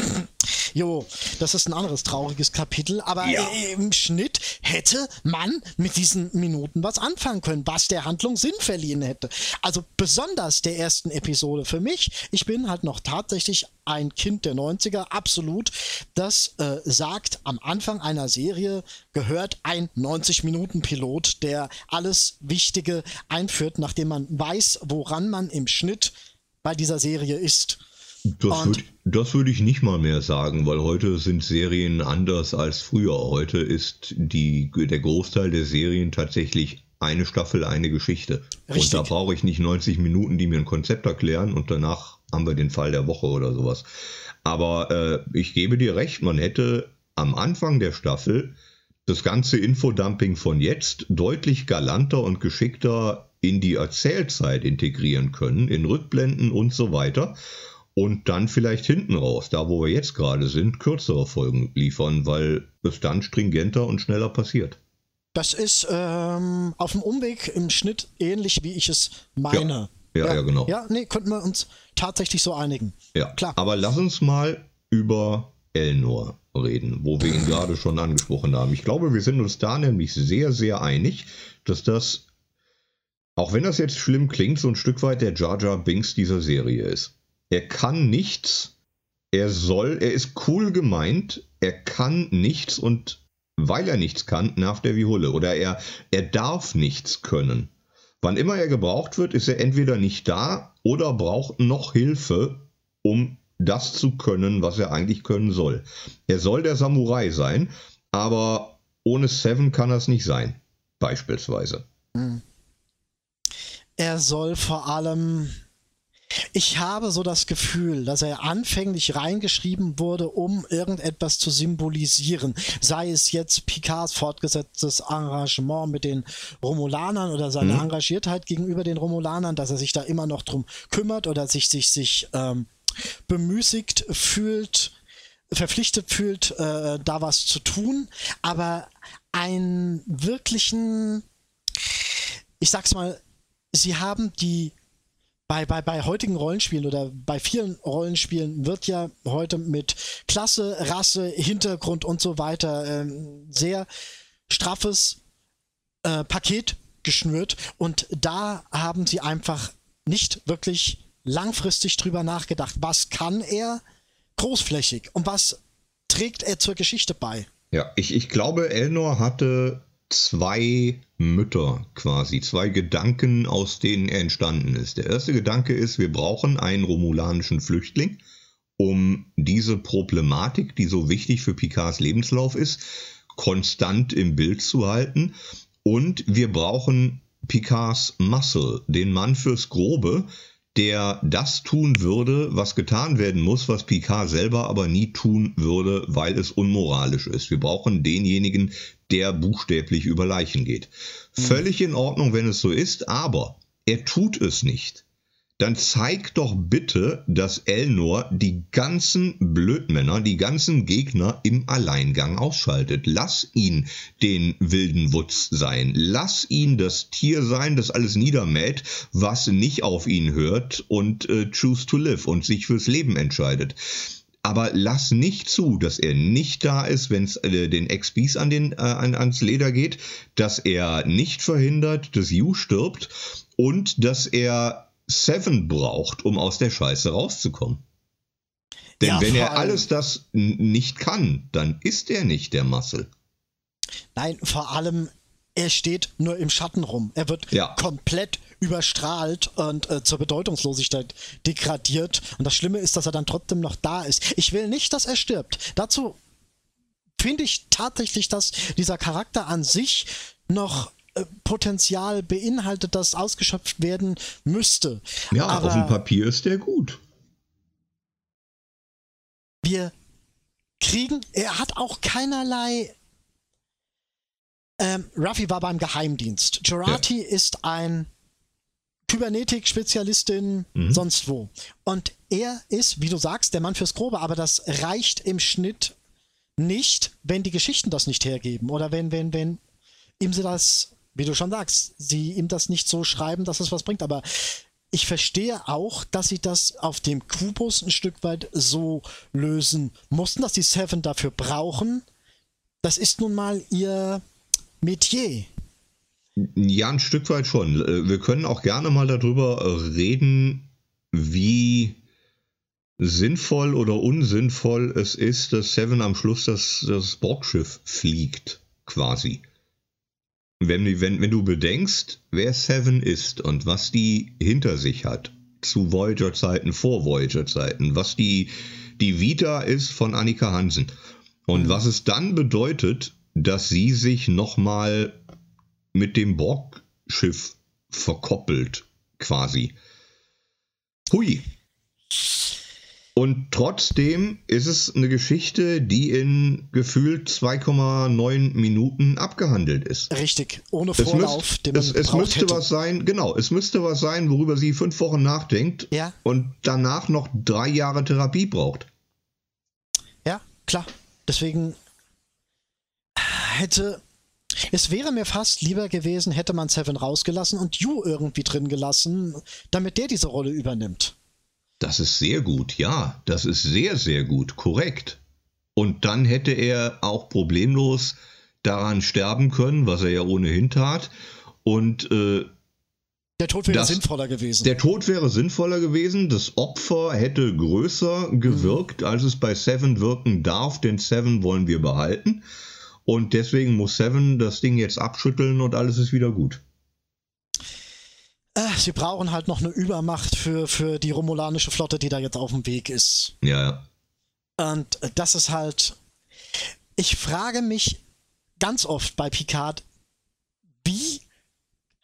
Jo, das ist ein anderes trauriges Kapitel, aber ja. Im Schnitt hätte man mit diesen Minuten was anfangen können, was der Handlung Sinn verliehen hätte. Also besonders der ersten Episode für mich. Ich bin halt noch tatsächlich ein Kind der 90er, absolut. Das äh, sagt, am Anfang einer Serie gehört ein 90-Minuten-Pilot, der alles Wichtige einführt, nachdem man weiß, woran man im Schnitt bei dieser Serie ist. Das würde würd ich nicht mal mehr sagen, weil heute sind Serien anders als früher. Heute ist die, der Großteil der Serien tatsächlich eine Staffel, eine Geschichte. Richtig. Und da brauche ich nicht 90 Minuten, die mir ein Konzept erklären und danach haben wir den Fall der Woche oder sowas. Aber äh, ich gebe dir recht, man hätte am Anfang der Staffel das ganze Infodumping von jetzt deutlich galanter und geschickter in die Erzählzeit integrieren können, in Rückblenden und so weiter und dann vielleicht hinten raus, da wo wir jetzt gerade sind, kürzere Folgen liefern, weil es dann stringenter und schneller passiert. Das ist ähm, auf dem Umweg im Schnitt ähnlich, wie ich es meine. Ja, ja, ja, ja genau. Ja, nee, könnten wir uns tatsächlich so einigen. Ja, klar. Aber lass uns mal über Elnor reden, wo wir ihn gerade schon angesprochen haben. Ich glaube, wir sind uns da nämlich sehr, sehr einig, dass das, auch wenn das jetzt schlimm klingt, so ein Stück weit der Jar Jar Binks dieser Serie ist. Er kann nichts, er soll, er ist cool gemeint, er kann nichts und weil er nichts kann, nervt er wie Hulle. Oder er, er darf nichts können. Wann immer er gebraucht wird, ist er entweder nicht da oder braucht noch Hilfe, um das zu können, was er eigentlich können soll. Er soll der Samurai sein, aber ohne Seven kann es nicht sein. Beispielsweise. Hm. Er soll vor allem ich habe so das Gefühl, dass er anfänglich reingeschrieben wurde, um irgendetwas zu symbolisieren. Sei es jetzt Picards fortgesetztes Engagement mit den Romulanern oder seine mhm. Engagiertheit gegenüber den Romulanern, dass er sich da immer noch drum kümmert oder sich, sich, sich ähm, bemüßigt fühlt, verpflichtet fühlt, äh, da was zu tun. Aber einen wirklichen, ich sag's mal, sie haben die bei, bei, bei heutigen Rollenspielen oder bei vielen Rollenspielen wird ja heute mit Klasse, Rasse, Hintergrund und so weiter ähm, sehr straffes äh, Paket geschnürt und da haben sie einfach nicht wirklich langfristig drüber nachgedacht, was kann er großflächig und was trägt er zur Geschichte bei. Ja, ich, ich glaube, Elnor hatte zwei Mütter quasi, zwei Gedanken, aus denen er entstanden ist. Der erste Gedanke ist, wir brauchen einen romulanischen Flüchtling, um diese Problematik, die so wichtig für Picards Lebenslauf ist, konstant im Bild zu halten. Und wir brauchen Picards Muscle, den Mann fürs Grobe, der das tun würde, was getan werden muss, was Picard selber aber nie tun würde, weil es unmoralisch ist. Wir brauchen denjenigen, der buchstäblich über Leichen geht. Mhm. Völlig in Ordnung, wenn es so ist, aber er tut es nicht dann zeig doch bitte, dass Elnor die ganzen Blödmänner, die ganzen Gegner im Alleingang ausschaltet. Lass ihn den wilden Wutz sein. Lass ihn das Tier sein, das alles niedermäht, was nicht auf ihn hört und äh, choose to live und sich fürs Leben entscheidet. Aber lass nicht zu, dass er nicht da ist, wenn es äh, den XBs an den, äh, an, ans Leder geht, dass er nicht verhindert, dass Yu stirbt und dass er Seven braucht, um aus der Scheiße rauszukommen. Denn Ja, wenn er alles das nicht kann, dann ist er nicht der Muscle. Nein, vor allem, er steht nur im Schatten rum. Er wird Ja. komplett überstrahlt und äh, zur Bedeutungslosigkeit degradiert. Und das Schlimme ist, dass er dann trotzdem noch da ist. Ich will nicht, dass er stirbt. Dazu finde ich tatsächlich, dass dieser Charakter an sich noch äh, Potenzial beinhaltet, das ausgeschöpft werden müsste. Ja, Aber auf dem Papier ist der gut. wir kriegen, er hat auch keinerlei. Ähm, Ruffy war beim Geheimdienst. Jurati ist ein Kybernetik-Spezialistin Mhm. sonst wo. Und er ist, wie du sagst, der Mann fürs Grobe, aber das reicht im Schnitt nicht, wenn die Geschichten das nicht hergeben oder wenn, wenn, wenn ihm sie das, wie du schon sagst, sie ihm das nicht so schreiben, dass es was bringt. Aber ich verstehe auch, dass sie das auf dem Kubus ein Stück weit so lösen mussten, dass die Seven dafür brauchen. Das ist nun mal ihr Metier. Ja, ein Stück weit schon. Äh, Wir können auch gerne mal darüber äh, reden, wie sinnvoll oder unsinnvoll es ist, dass Seven am Schluss das, das Borgschiff fliegt, quasi. Wenn, wenn, wenn du bedenkst, wer Seven ist und was die hinter sich hat, zu Voyager-Zeiten, vor Voyager-Zeiten, was die, die Vita ist von Annika Hansen und was es dann bedeutet, dass sie sich nochmal mit dem Borgschiff verkoppelt, quasi. Hui. Und trotzdem ist es eine Geschichte, die in gefühlt 2,9 Minuten abgehandelt ist. Richtig, ohne Es, Vorlauf, müsst, den man es, es müsste hätte. was sein, genau, es müsste was sein, worüber sie fünf Wochen nachdenkt Ja. und danach noch drei Jahre Therapie braucht. Ja, klar. Deswegen hätte. Es wäre mir fast lieber gewesen, hätte man Seven rausgelassen und Yu irgendwie drin gelassen, damit der diese Rolle übernimmt. Das ist sehr gut, ja, das ist sehr, sehr gut, korrekt. Und dann hätte er auch problemlos daran sterben können, was er ja ohnehin tat. Und äh, Der Tod wäre Das- sinnvoller gewesen. der Tod wäre sinnvoller gewesen, das Opfer hätte größer gewirkt, als es bei Seven wirken darf, denn Seven wollen wir behalten. Und deswegen muss Seven das Ding jetzt abschütteln und alles ist wieder gut. äh, sie brauchen halt noch eine Übermacht für, für die romulanische Flotte, die da jetzt auf dem Weg ist. Ja, ja. Und das ist halt. Ich frage mich ganz oft bei Picard, wie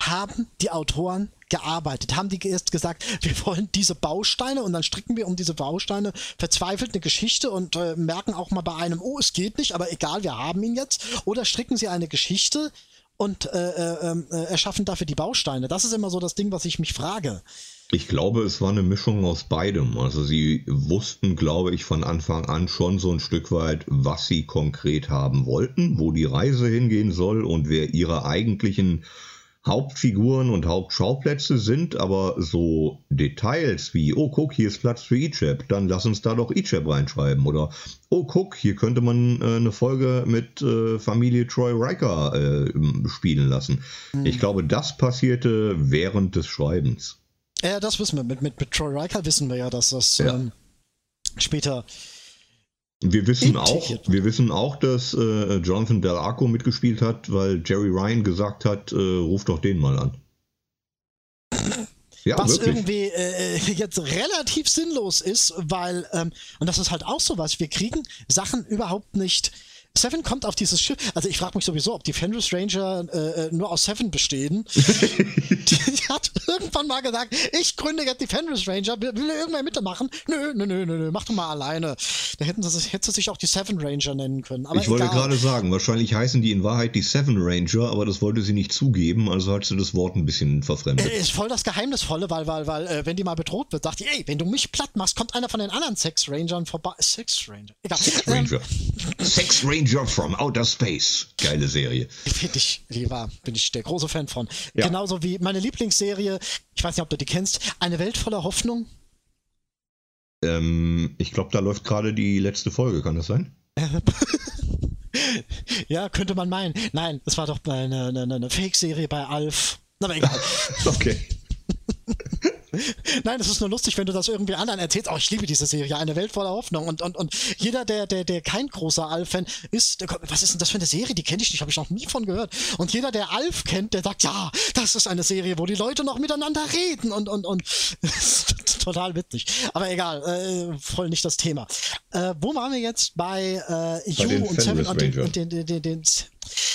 haben die Autoren gearbeitet? Haben die erst gesagt, wir wollen diese Bausteine und dann stricken wir um diese Bausteine verzweifelt eine Geschichte und äh, merken auch mal bei einem, oh, es geht nicht, aber egal, wir haben ihn jetzt. Oder stricken sie eine Geschichte und äh, äh, äh, erschaffen dafür die Bausteine? Das ist immer so das Ding, was ich mich frage. Ich glaube, es war eine Mischung aus beidem. Also sie wussten, glaube ich, von Anfang an schon so ein Stück weit, was sie konkret haben wollten, wo die Reise hingehen soll und wer ihre eigentlichen Hauptfiguren und Hauptschauplätze sind, aber so Details wie, oh guck, hier ist Platz für Ichab, dann lass uns da doch Ichab reinschreiben. Oder, oh guck, hier könnte man äh, eine Folge mit äh, Familie Troy Riker äh, spielen lassen. Ich glaube, das passierte während des Schreibens. Ja, das wissen wir. Mit, mit, mit Troy Riker wissen wir ja, dass das Ja. ähm, später Wir wissen auch, wir wissen auch, dass äh, Jonathan Del Arco mitgespielt hat, weil Jerry Ryan gesagt hat, äh, ruf doch den mal an. Ja, was wirklich. irgendwie äh, jetzt relativ sinnlos ist, weil, ähm, und das ist halt auch sowas, wir kriegen Sachen überhaupt nicht. Seven kommt auf dieses Schiff, also ich frage mich sowieso, ob die Fenris Ranger äh, äh, nur aus Seven bestehen. die, die hat irgendwann mal gesagt, ich gründe jetzt die Fenris Ranger, will, will irgendwer mitmachen? Nö, nö, nö, nö, nö, mach doch mal alleine. Da hätten sie, sich- hätte sie sich auch die Seven Ranger nennen können. Aber ich wollte egal. gerade sagen, wahrscheinlich heißen die in Wahrheit die Seven Ranger, aber das wollte sie nicht zugeben, also hat sie das Wort ein bisschen verfremdet. Äh, Ist voll das Geheimnisvolle, weil, weil, weil, äh, wenn die mal bedroht wird, sagt die, ey, wenn du mich platt machst, kommt einer von den anderen Sex Rangern vorbei. Sex Ranger. Egal. Sex Ähm, Ranger. Sex Ranger from Outer Space. Geile Serie. Finde ich, die war, bin ich der große Fan von. Ja. Genauso wie meine Lieblingsserie, ich weiß nicht, ob du die kennst, Eine Welt voller Hoffnung. Ähm, ich glaube, da läuft gerade die letzte Folge, kann das sein? ja, könnte man meinen. Nein, es war doch eine, eine, eine Fake-Serie bei Alf. Aber egal. okay. Nein, es ist nur lustig, wenn du das irgendwie anderen erzählst. Oh, ich liebe diese Serie, eine Welt voller Hoffnung. Und, und, und jeder, der, der, der kein großer Alf-Fan ist, der was ist denn das für eine Serie? Die kenne ich nicht, habe ich noch nie von gehört. Und jeder, der Alf kennt, der sagt, ja, das ist eine Serie, wo die Leute noch miteinander reden und, und, und. total witzig. Aber egal, äh, voll nicht das Thema. Äh, wo waren wir jetzt? Bei äh, You und Seven und den, und den, den, den, den,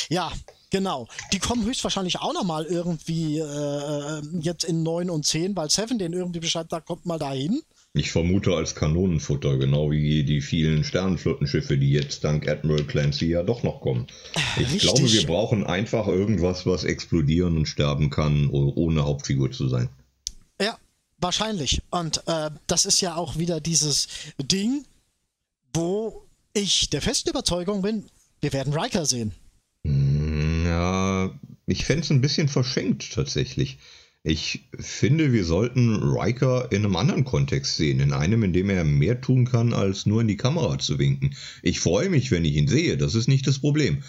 ja, Genau. Die kommen höchstwahrscheinlich auch nochmal irgendwie äh, jetzt in 9 und 10, weil Seven den irgendwie beschreibt, da kommt mal dahin. Ich vermute als Kanonenfutter, genau wie die vielen Sternenflottenschiffe, die jetzt dank Admiral Clancy ja doch noch kommen. Ich Richtig. glaube, wir brauchen einfach irgendwas, was explodieren und sterben kann, ohne Hauptfigur zu sein. Ja, wahrscheinlich. Und äh, das ist ja auch wieder dieses Ding, wo ich der festen Überzeugung bin, wir werden Riker sehen. Ja, ich fände es ein bisschen verschenkt tatsächlich. Ich finde, wir sollten Riker in einem anderen Kontext sehen, in einem, in dem er mehr tun kann, als nur in die Kamera zu winken. Ich freue mich, wenn ich ihn sehe, das ist nicht das Problem.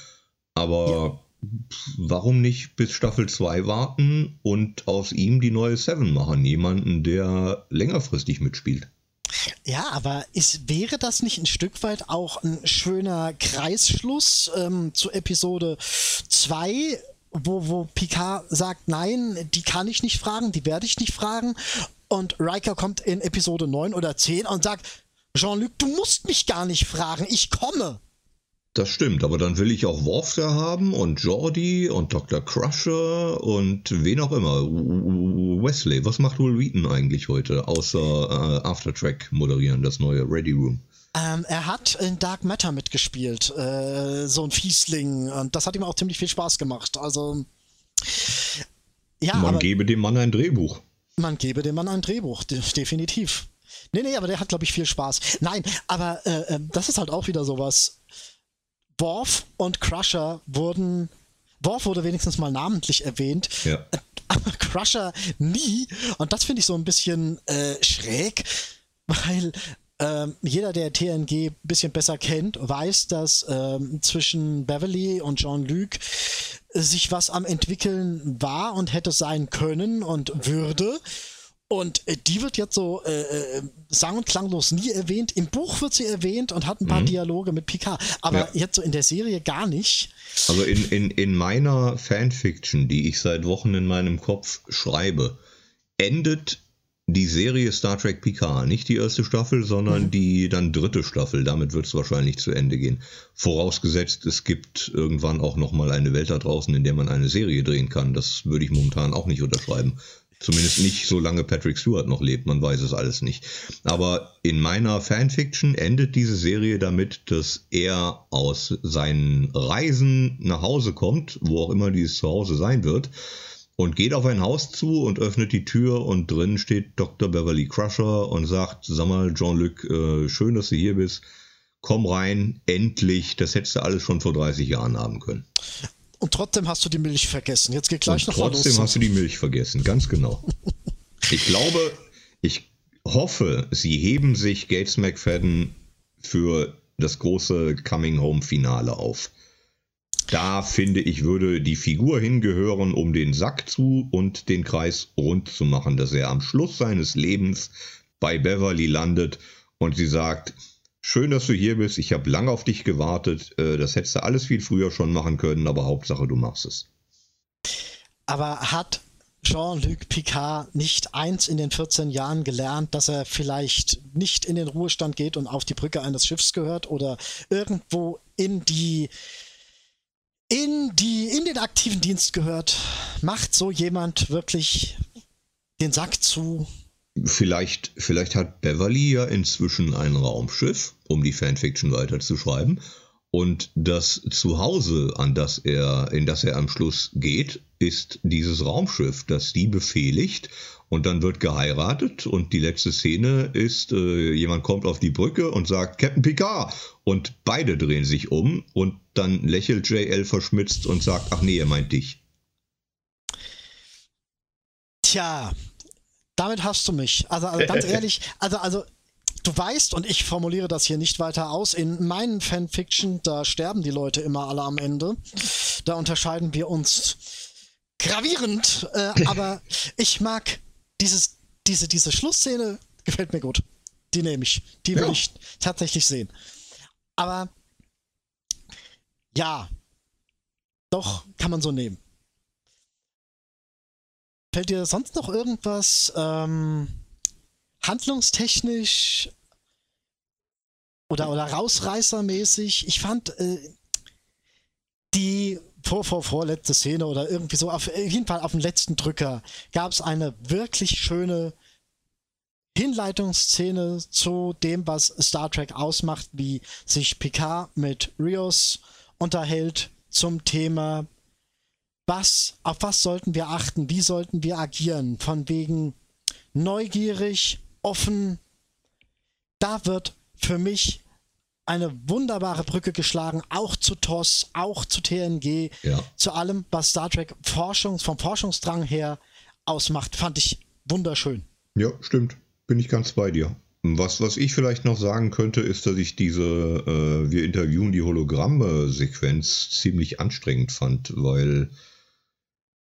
Aber ja. warum nicht bis Staffel 2 warten und aus ihm die neue Seven machen? Jemanden, der längerfristig mitspielt. Ja, aber ist, wäre das nicht ein Stück weit auch ein schöner Kreisschluss ähm, zu Episode 2, wo, wo Picard sagt, nein, die kann ich nicht fragen, die werde ich nicht fragen. Und Riker kommt in Episode 9 oder 10 und sagt, Jean-Luc, du musst mich gar nicht fragen, ich komme. Das stimmt, aber dann will ich auch Worf da haben und Jordi und Dr. Crusher und wen auch immer. Wesley, was macht Will Wheaton eigentlich heute, außer äh, Aftertrack moderieren, das neue Ready Room? Ähm, er hat in Dark Matter mitgespielt, äh, so ein Fiesling, und das hat ihm auch ziemlich viel Spaß gemacht. Also, ja. Man aber, gebe dem Mann ein Drehbuch. Man gebe dem Mann ein Drehbuch, de definitiv. Nee, nee, aber der hat, glaube ich, viel Spaß. Nein, aber äh, äh das ist halt auch wieder sowas Worf und Crusher wurden. Worf wurde wenigstens mal namentlich erwähnt. Ja. Aber Crusher nie. Und das finde ich so ein bisschen äh, schräg, weil ähm, jeder, der TNG ein bisschen besser kennt, weiß, dass ähm, zwischen Beverly und Jean-Luc sich was am entwickeln war und hätte sein können und würde. Und äh, die wird jetzt so äh, äh, sang- und klanglos nie erwähnt. Im Buch wird sie erwähnt und hat ein paar mhm. Dialoge mit Picard. Aber ja. jetzt so in der Serie gar nicht. Also in, in, in meiner Fanfiction, die ich seit Wochen in meinem Kopf schreibe, endet die Serie Star Trek Picard. Nicht die erste Staffel, sondern mhm. die dann dritte Staffel. Damit wird es wahrscheinlich zu Ende gehen. Vorausgesetzt, es gibt irgendwann auch nochmal eine Welt da draußen, in der man eine Serie drehen kann. Das würde ich momentan auch nicht unterschreiben. Zumindest nicht, solange Patrick Stewart noch lebt, man weiß es alles nicht. Aber in meiner Fanfiction endet diese Serie damit, dass er aus seinen Reisen nach Hause kommt, wo auch immer dieses Zuhause sein wird, und geht auf ein Haus zu und öffnet die Tür und drin steht Dr. Beverly Crusher und sagt, sag mal, Jean-Luc, äh, schön, dass du hier bist. Komm rein, endlich, das hättest du alles schon vor 30 Jahren haben können. Und trotzdem hast du die Milch vergessen. Jetzt geht gleich und noch Trotzdem los. hast du die Milch vergessen, ganz genau. ich glaube, ich hoffe, sie heben sich Gates McFadden für das große Coming Home Finale auf. Da finde ich, würde die Figur hingehören, um den Sack zu und den Kreis rund zu machen, dass er am Schluss seines Lebens bei Beverly landet und sie sagt, Schön, dass du hier bist. Ich habe lange auf dich gewartet. Äh, das hättest du alles viel früher schon machen können, aber Hauptsache, du machst es. Aber hat Jean-Luc Picard nicht eins in den 14 Jahren gelernt, dass er vielleicht nicht in den Ruhestand geht und auf die Brücke eines Schiffs gehört oder irgendwo in die in die in den aktiven Dienst gehört? Macht so jemand wirklich den Sack zu Vielleicht, vielleicht hat Beverly ja inzwischen ein Raumschiff, um die Fanfiction weiterzuschreiben. Und das Zuhause, an das er, in das er am Schluss geht, ist dieses Raumschiff, das die befehligt. Und dann wird geheiratet und die letzte Szene ist, äh, jemand kommt auf die Brücke und sagt Captain Picard. Und beide drehen sich um und dann lächelt JL verschmitzt und sagt, ach nee, er meint dich. Tja, damit hast du mich. Also, also ganz ehrlich, also, also du weißt, und ich formuliere das hier nicht weiter aus, in meinen Fanfiction, da sterben die Leute immer alle am Ende. Da unterscheiden wir uns gravierend. Äh, aber ich mag dieses, diese, diese Schlussszene, gefällt mir gut. Die nehme ich. Die will ja. ich tatsächlich sehen. Aber ja, doch, kann man so nehmen. Fällt dir sonst noch irgendwas ähm, handlungstechnisch oder, oder rausreißermäßig? Ich fand äh, die vor, vor, vorletzte Szene oder irgendwie so, auf jeden Fall auf dem letzten Drücker gab es eine wirklich schöne Hinleitungsszene zu dem, was Star Trek ausmacht, wie sich Picard mit Rios unterhält zum Thema was, auf was sollten wir achten, wie sollten wir agieren, von wegen neugierig, offen. Da wird für mich eine wunderbare Brücke geschlagen, auch zu TOS, auch zu TNG, ja. zu allem, was Star Trek Forschungs, vom Forschungsdrang her ausmacht. Fand ich wunderschön. Ja, stimmt. Bin ich ganz bei dir. Was, was ich vielleicht noch sagen könnte, ist, dass ich diese äh, Wir interviewen die Hologramme-Sequenz ziemlich anstrengend fand, weil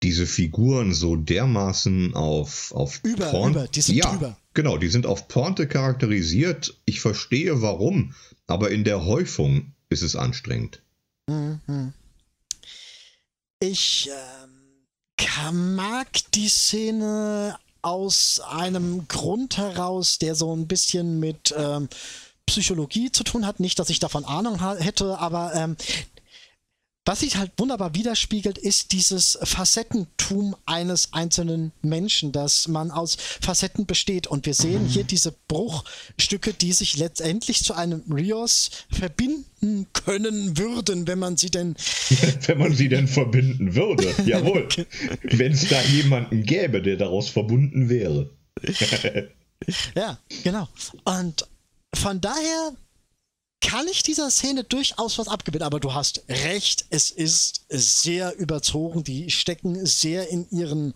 diese Figuren so dermaßen auf, auf über, Porn über, die sind ja, drüber. Genau, die sind auf Porte charakterisiert. Ich verstehe warum, aber in der Häufung ist es anstrengend. Mhm. Ich ähm, mag die Szene aus einem Grund heraus, der so ein bisschen mit ähm, Psychologie zu tun hat. Nicht, dass ich davon Ahnung hätte, aber ähm, was sich halt wunderbar widerspiegelt, ist dieses Facettentum eines einzelnen Menschen, dass man aus Facetten besteht. Und wir sehen hier diese Bruchstücke, die sich letztendlich zu einem Rios verbinden können würden, wenn man sie denn. wenn man sie denn verbinden würde. Jawohl. wenn es da jemanden gäbe, der daraus verbunden wäre. ja, genau. Und von daher kann ich dieser Szene durchaus was abgewinnen, aber du hast recht, es ist sehr überzogen. Die stecken sehr in ihren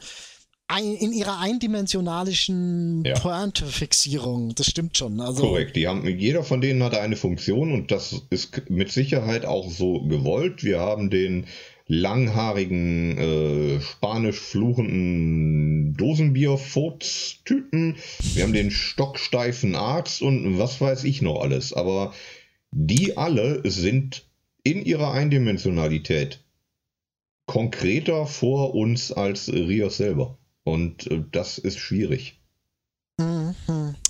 in ihrer eindimensionalischen ja. Pointe-Fixierung. Das stimmt schon. Also Korrekt. Die haben, jeder von denen hat eine Funktion und das ist mit Sicherheit auch so gewollt. Wir haben den langhaarigen, äh, spanisch fluchenden Dosenbier-Furz-Typen. Wir haben den stocksteifen Arzt und was weiß ich noch alles. Aber die alle sind in ihrer Eindimensionalität konkreter vor uns als Rios selber. Und äh, das ist schwierig. Mhm.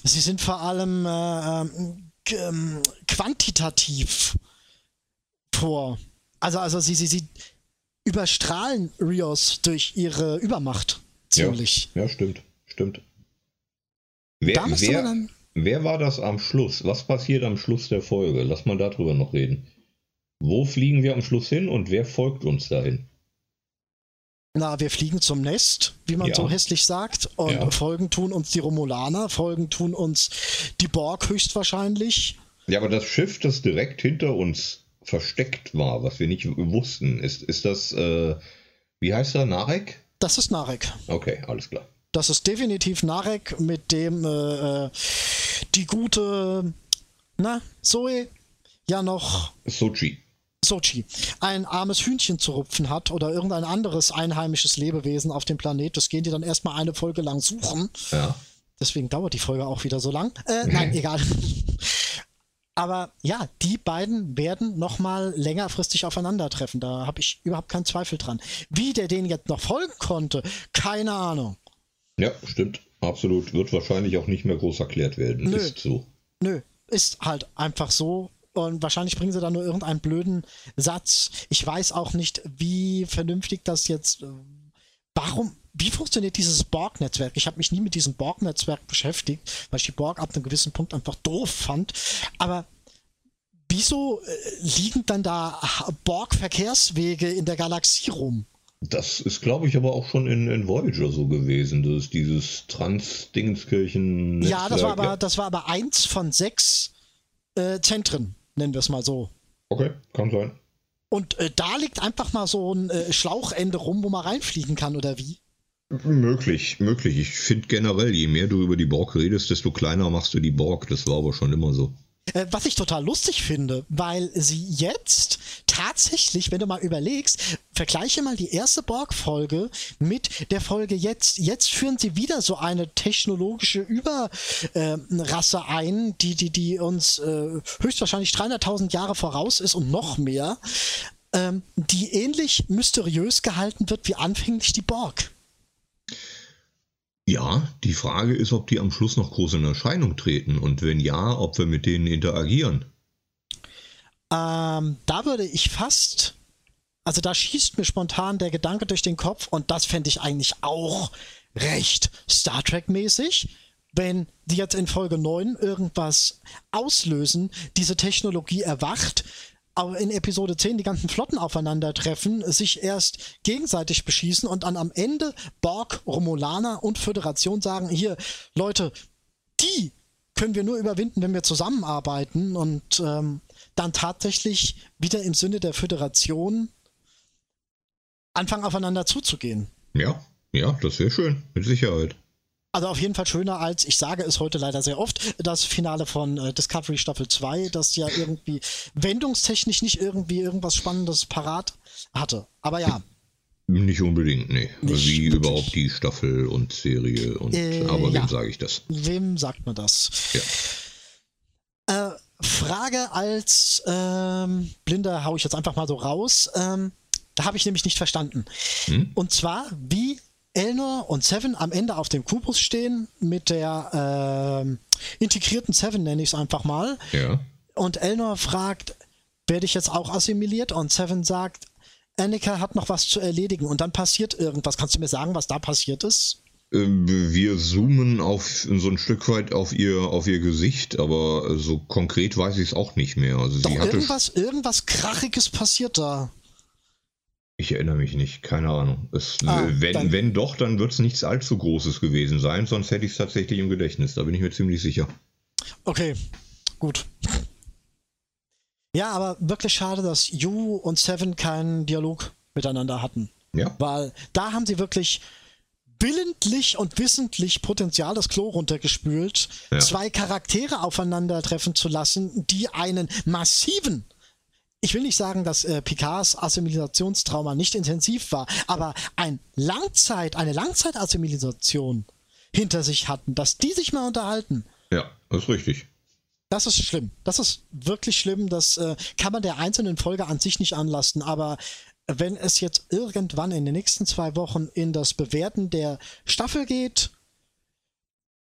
Sie sind vor allem äh, ähm, ähm, quantitativ vor. Also, also sie, sie, sie überstrahlen Rios durch ihre Übermacht ziemlich. Ja, ja stimmt, stimmt. Wer, wer, Wer war das am Schluss? Was passiert am Schluss der Folge? Lass mal darüber noch reden. Wo fliegen wir am Schluss hin und wer folgt uns dahin? Na, wir fliegen zum Nest, wie man ja. so hässlich sagt. Und ja. folgen tun uns die Romulaner, folgen tun uns die Borg höchstwahrscheinlich. Ja, aber das Schiff, das direkt hinter uns versteckt war, was wir nicht wussten, ist, ist das, äh, wie heißt er, Narek? Das ist Narek. Okay, alles klar. Das ist definitiv Narek, mit dem äh, äh die gute, na, Zoe ja noch. Sochi. Sochi ein armes Hühnchen zu rupfen hat oder irgendein anderes einheimisches Lebewesen auf dem Planet. Das gehen die dann erstmal eine Folge lang suchen. Ja. Deswegen dauert die Folge auch wieder so lang. Äh, nein, egal. Aber ja, die beiden werden nochmal längerfristig aufeinandertreffen. Da habe ich überhaupt keinen Zweifel dran. Wie der den jetzt noch folgen konnte, keine Ahnung. Ja, stimmt. Absolut. Wird wahrscheinlich auch nicht mehr groß erklärt werden. Nö. Ist so. Nö. Ist halt einfach so. Und wahrscheinlich bringen sie da nur irgendeinen blöden Satz. Ich weiß auch nicht, wie vernünftig das jetzt. Äh, warum? Wie funktioniert dieses Borg-Netzwerk? Ich habe mich nie mit diesem Borg-Netzwerk beschäftigt, weil ich die Borg ab einem gewissen Punkt einfach doof fand. Aber wieso äh, liegen dann da Borg-Verkehrswege in der Galaxie rum? Das ist, glaube ich, aber auch schon in, in Voyager so gewesen, dass ist dieses Trans-Dingenskirchen. Ja, das war aber, ja. das war aber eins von sechs äh, Zentren, nennen wir es mal so. Okay, kann sein. Und äh, da liegt einfach mal so ein äh, Schlauchende rum, wo man reinfliegen kann, oder wie? Möglich, möglich. Ich finde generell, je mehr du über die Borg redest, desto kleiner machst du die Borg. Das war aber schon immer so. Äh, was ich total lustig finde, weil sie jetzt tatsächlich, wenn du mal überlegst, vergleiche mal die erste Borg-Folge mit der Folge jetzt. Jetzt führen sie wieder so eine technologische Überrasse ein, die, die, die uns äh, höchstwahrscheinlich 300.000 Jahre voraus ist und noch mehr, ähm, die ähnlich mysteriös gehalten wird wie anfänglich die Borg. Ja, die Frage ist, ob die am Schluss noch groß in Erscheinung treten. Und wenn ja, ob wir mit denen interagieren. Ähm, da würde ich fast, also da schießt mir spontan der Gedanke durch den Kopf. Und das fände ich eigentlich auch recht Star Trek-mäßig, wenn die jetzt in Folge 9 irgendwas auslösen, diese Technologie erwacht, aber in Episode 10 die ganzen Flotten aufeinandertreffen, sich erst gegenseitig beschießen und dann am Ende Borg, Romulaner und Föderation sagen, hier, Leute, die können wir nur überwinden, wenn wir zusammenarbeiten und ähm, dann tatsächlich wieder im Sinne der Föderation anfangen aufeinander zuzugehen. Ja, ja, das wäre schön, mit Sicherheit. Also auf jeden Fall schöner als, ich sage es heute leider sehr oft, das Finale von äh, Discovery Staffel 2, das ja irgendwie wendungstechnisch nicht irgendwie irgendwas Spannendes parat hatte. Aber ja. Nicht unbedingt, nee. Nicht Wie wirklich. überhaupt die Staffel und Serie und äh, aber wem ja. sage ich das? Wem sagt man das? Ja. Äh, Frage als ähm, Blinder hau ich jetzt einfach mal so raus. Ähm, da habe ich nämlich nicht verstanden. Hm? Und zwar, wie Elnor und Seven am Ende auf dem Kubus stehen mit der äh, integrierten Seven, nenne ich es einfach mal. Ja. Und Elnor fragt, werde ich jetzt auch assimiliert? Und Seven sagt, Annika hat noch was zu erledigen und dann passiert irgendwas. Kannst du mir sagen, was da passiert ist? Ähm, wir zoomen auf so ein Stück weit auf ihr, auf ihr Gesicht, aber so konkret weiß ich es auch nicht mehr. Also Doch, irgendwas, irgendwas Krachiges passiert da. Ich erinnere mich nicht, keine Ahnung. Es, ah, wenn, wenn doch, dann wird es nichts allzu Großes gewesen sein, sonst hätte ich es tatsächlich im Gedächtnis, da bin ich mir ziemlich sicher. Okay, gut. Ja, aber wirklich schade, dass Yu und Seven keinen Dialog miteinander hatten. Ja. Weil da haben sie wirklich willentlich und wissentlich Potenzial das Klo runtergespült, ja. zwei Charaktere aufeinandertreffen zu lassen, die einen massiven ich will nicht sagen, dass äh, Picards Assimilationstrauma nicht intensiv war, aber ein Langzeit, eine Langzeitassimilation hinter sich hatten, dass die sich mal unterhalten. Ja, das ist richtig. Das ist schlimm. Das ist wirklich schlimm. Das äh, kann man der einzelnen Folge an sich nicht anlasten. Aber wenn es jetzt irgendwann in den nächsten zwei Wochen in das Bewerten der Staffel geht,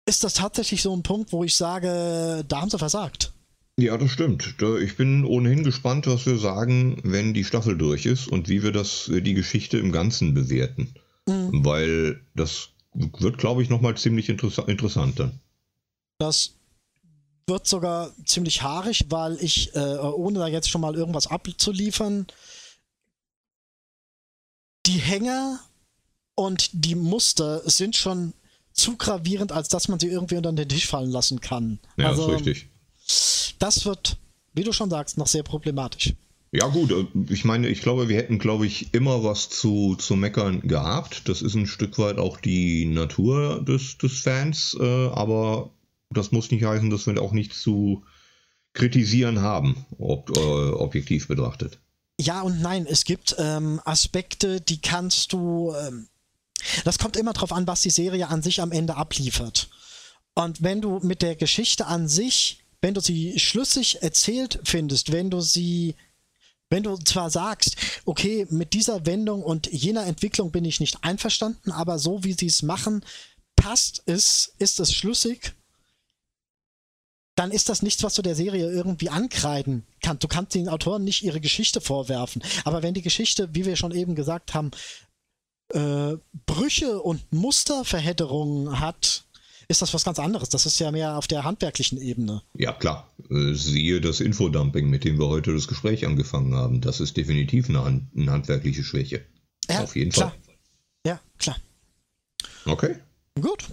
ist das tatsächlich so ein Punkt, wo ich sage, da haben sie versagt. Ja, das stimmt. Ich bin ohnehin gespannt, was wir sagen, wenn die Staffel durch ist und wie wir das, äh, die Geschichte im Ganzen bewerten. Mhm. Weil das wird, glaube ich, nochmal ziemlich interessa interessant dann. Das wird sogar ziemlich haarig, weil ich, äh, ohne da jetzt schon mal irgendwas abzuliefern, die Hänger und die Muster sind schon zu gravierend, als dass man sie irgendwie unter den Tisch fallen lassen kann. Ja, also, ist richtig das wird, wie du schon sagst, noch sehr problematisch. Ja gut, äh, ich meine, ich glaube, wir hätten, glaube ich, immer was zu, zu meckern gehabt. Das ist ein Stück weit auch die Natur des, des Fans, äh, aber das muss nicht heißen, dass wir auch nichts zu kritisieren haben, ob, äh, objektiv betrachtet. Ja und nein, es gibt ähm, Aspekte, die kannst du. Ähm, das kommt immer darauf an, was die Serie an sich am Ende abliefert. Und wenn du mit der Geschichte an sich wenn du sie schlüssig erzählt findest, wenn du sie, wenn du zwar sagst, okay, mit dieser Wendung und jener Entwicklung bin ich nicht einverstanden, aber so wie sie es machen, passt es, ist es schlüssig, dann ist das nichts, was du der Serie irgendwie ankreiden kannst. Du kannst den Autoren nicht ihre Geschichte vorwerfen. Aber wenn die Geschichte, wie wir schon eben gesagt haben, äh, Brüche und Musterverhedderungen hat, ist das was ganz anderes. Das ist ja mehr auf der handwerklichen Ebene. Ja, klar. Äh, siehe das Infodumping, mit dem wir heute das Gespräch angefangen haben. Das ist definitiv eine, Hand eine handwerkliche Schwäche. Ja, auf jeden klar. Fall. Ja, klar. Okay. Gut.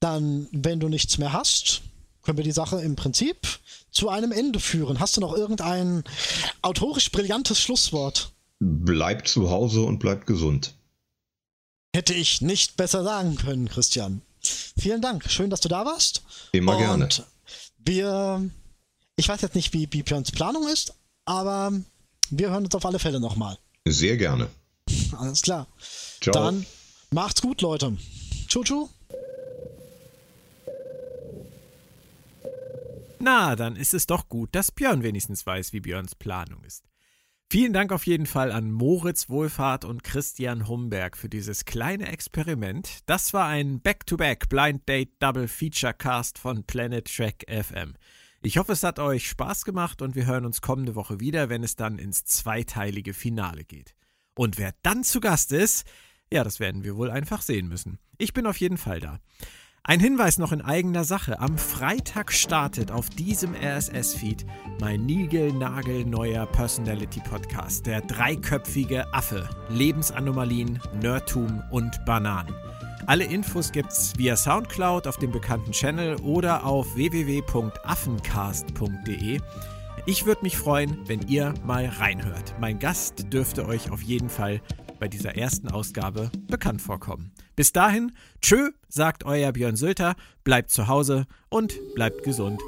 Dann, wenn du nichts mehr hast, können wir die Sache im Prinzip zu einem Ende führen. Hast du noch irgendein autorisch brillantes Schlusswort? Bleibt zu Hause und bleibt gesund. Hätte ich nicht besser sagen können, Christian. Vielen Dank. Schön, dass du da warst. Immer gerne. Und wir, ich weiß jetzt nicht, wie, wie Björns Planung ist, aber wir hören uns auf alle Fälle nochmal. Sehr gerne. Alles klar. Ciao. Dann macht's gut, Leute. Tschu, tschu. Na, dann ist es doch gut, dass Björn wenigstens weiß, wie Björns Planung ist. Vielen Dank auf jeden Fall an Moritz Wohlfahrt und Christian Humberg für dieses kleine Experiment. Das war ein Back-to-Back Blind Date Double Feature Cast von Planet Track FM. Ich hoffe, es hat euch Spaß gemacht und wir hören uns kommende Woche wieder, wenn es dann ins zweiteilige Finale geht. Und wer dann zu Gast ist, ja, das werden wir wohl einfach sehen müssen. Ich bin auf jeden Fall da. Ein Hinweis noch in eigener Sache. Am Freitag startet auf diesem RSS-Feed mein niegelnagelneuer Personality-Podcast, der dreiköpfige Affe, Lebensanomalien, Nerdtum und Bananen. Alle Infos gibt's via Soundcloud auf dem bekannten Channel oder auf www.affencast.de. Ich würde mich freuen, wenn ihr mal reinhört. Mein Gast dürfte euch auf jeden Fall bei dieser ersten Ausgabe bekannt vorkommen. Bis dahin, tschö, sagt euer Björn Sülter, bleibt zu Hause und bleibt gesund.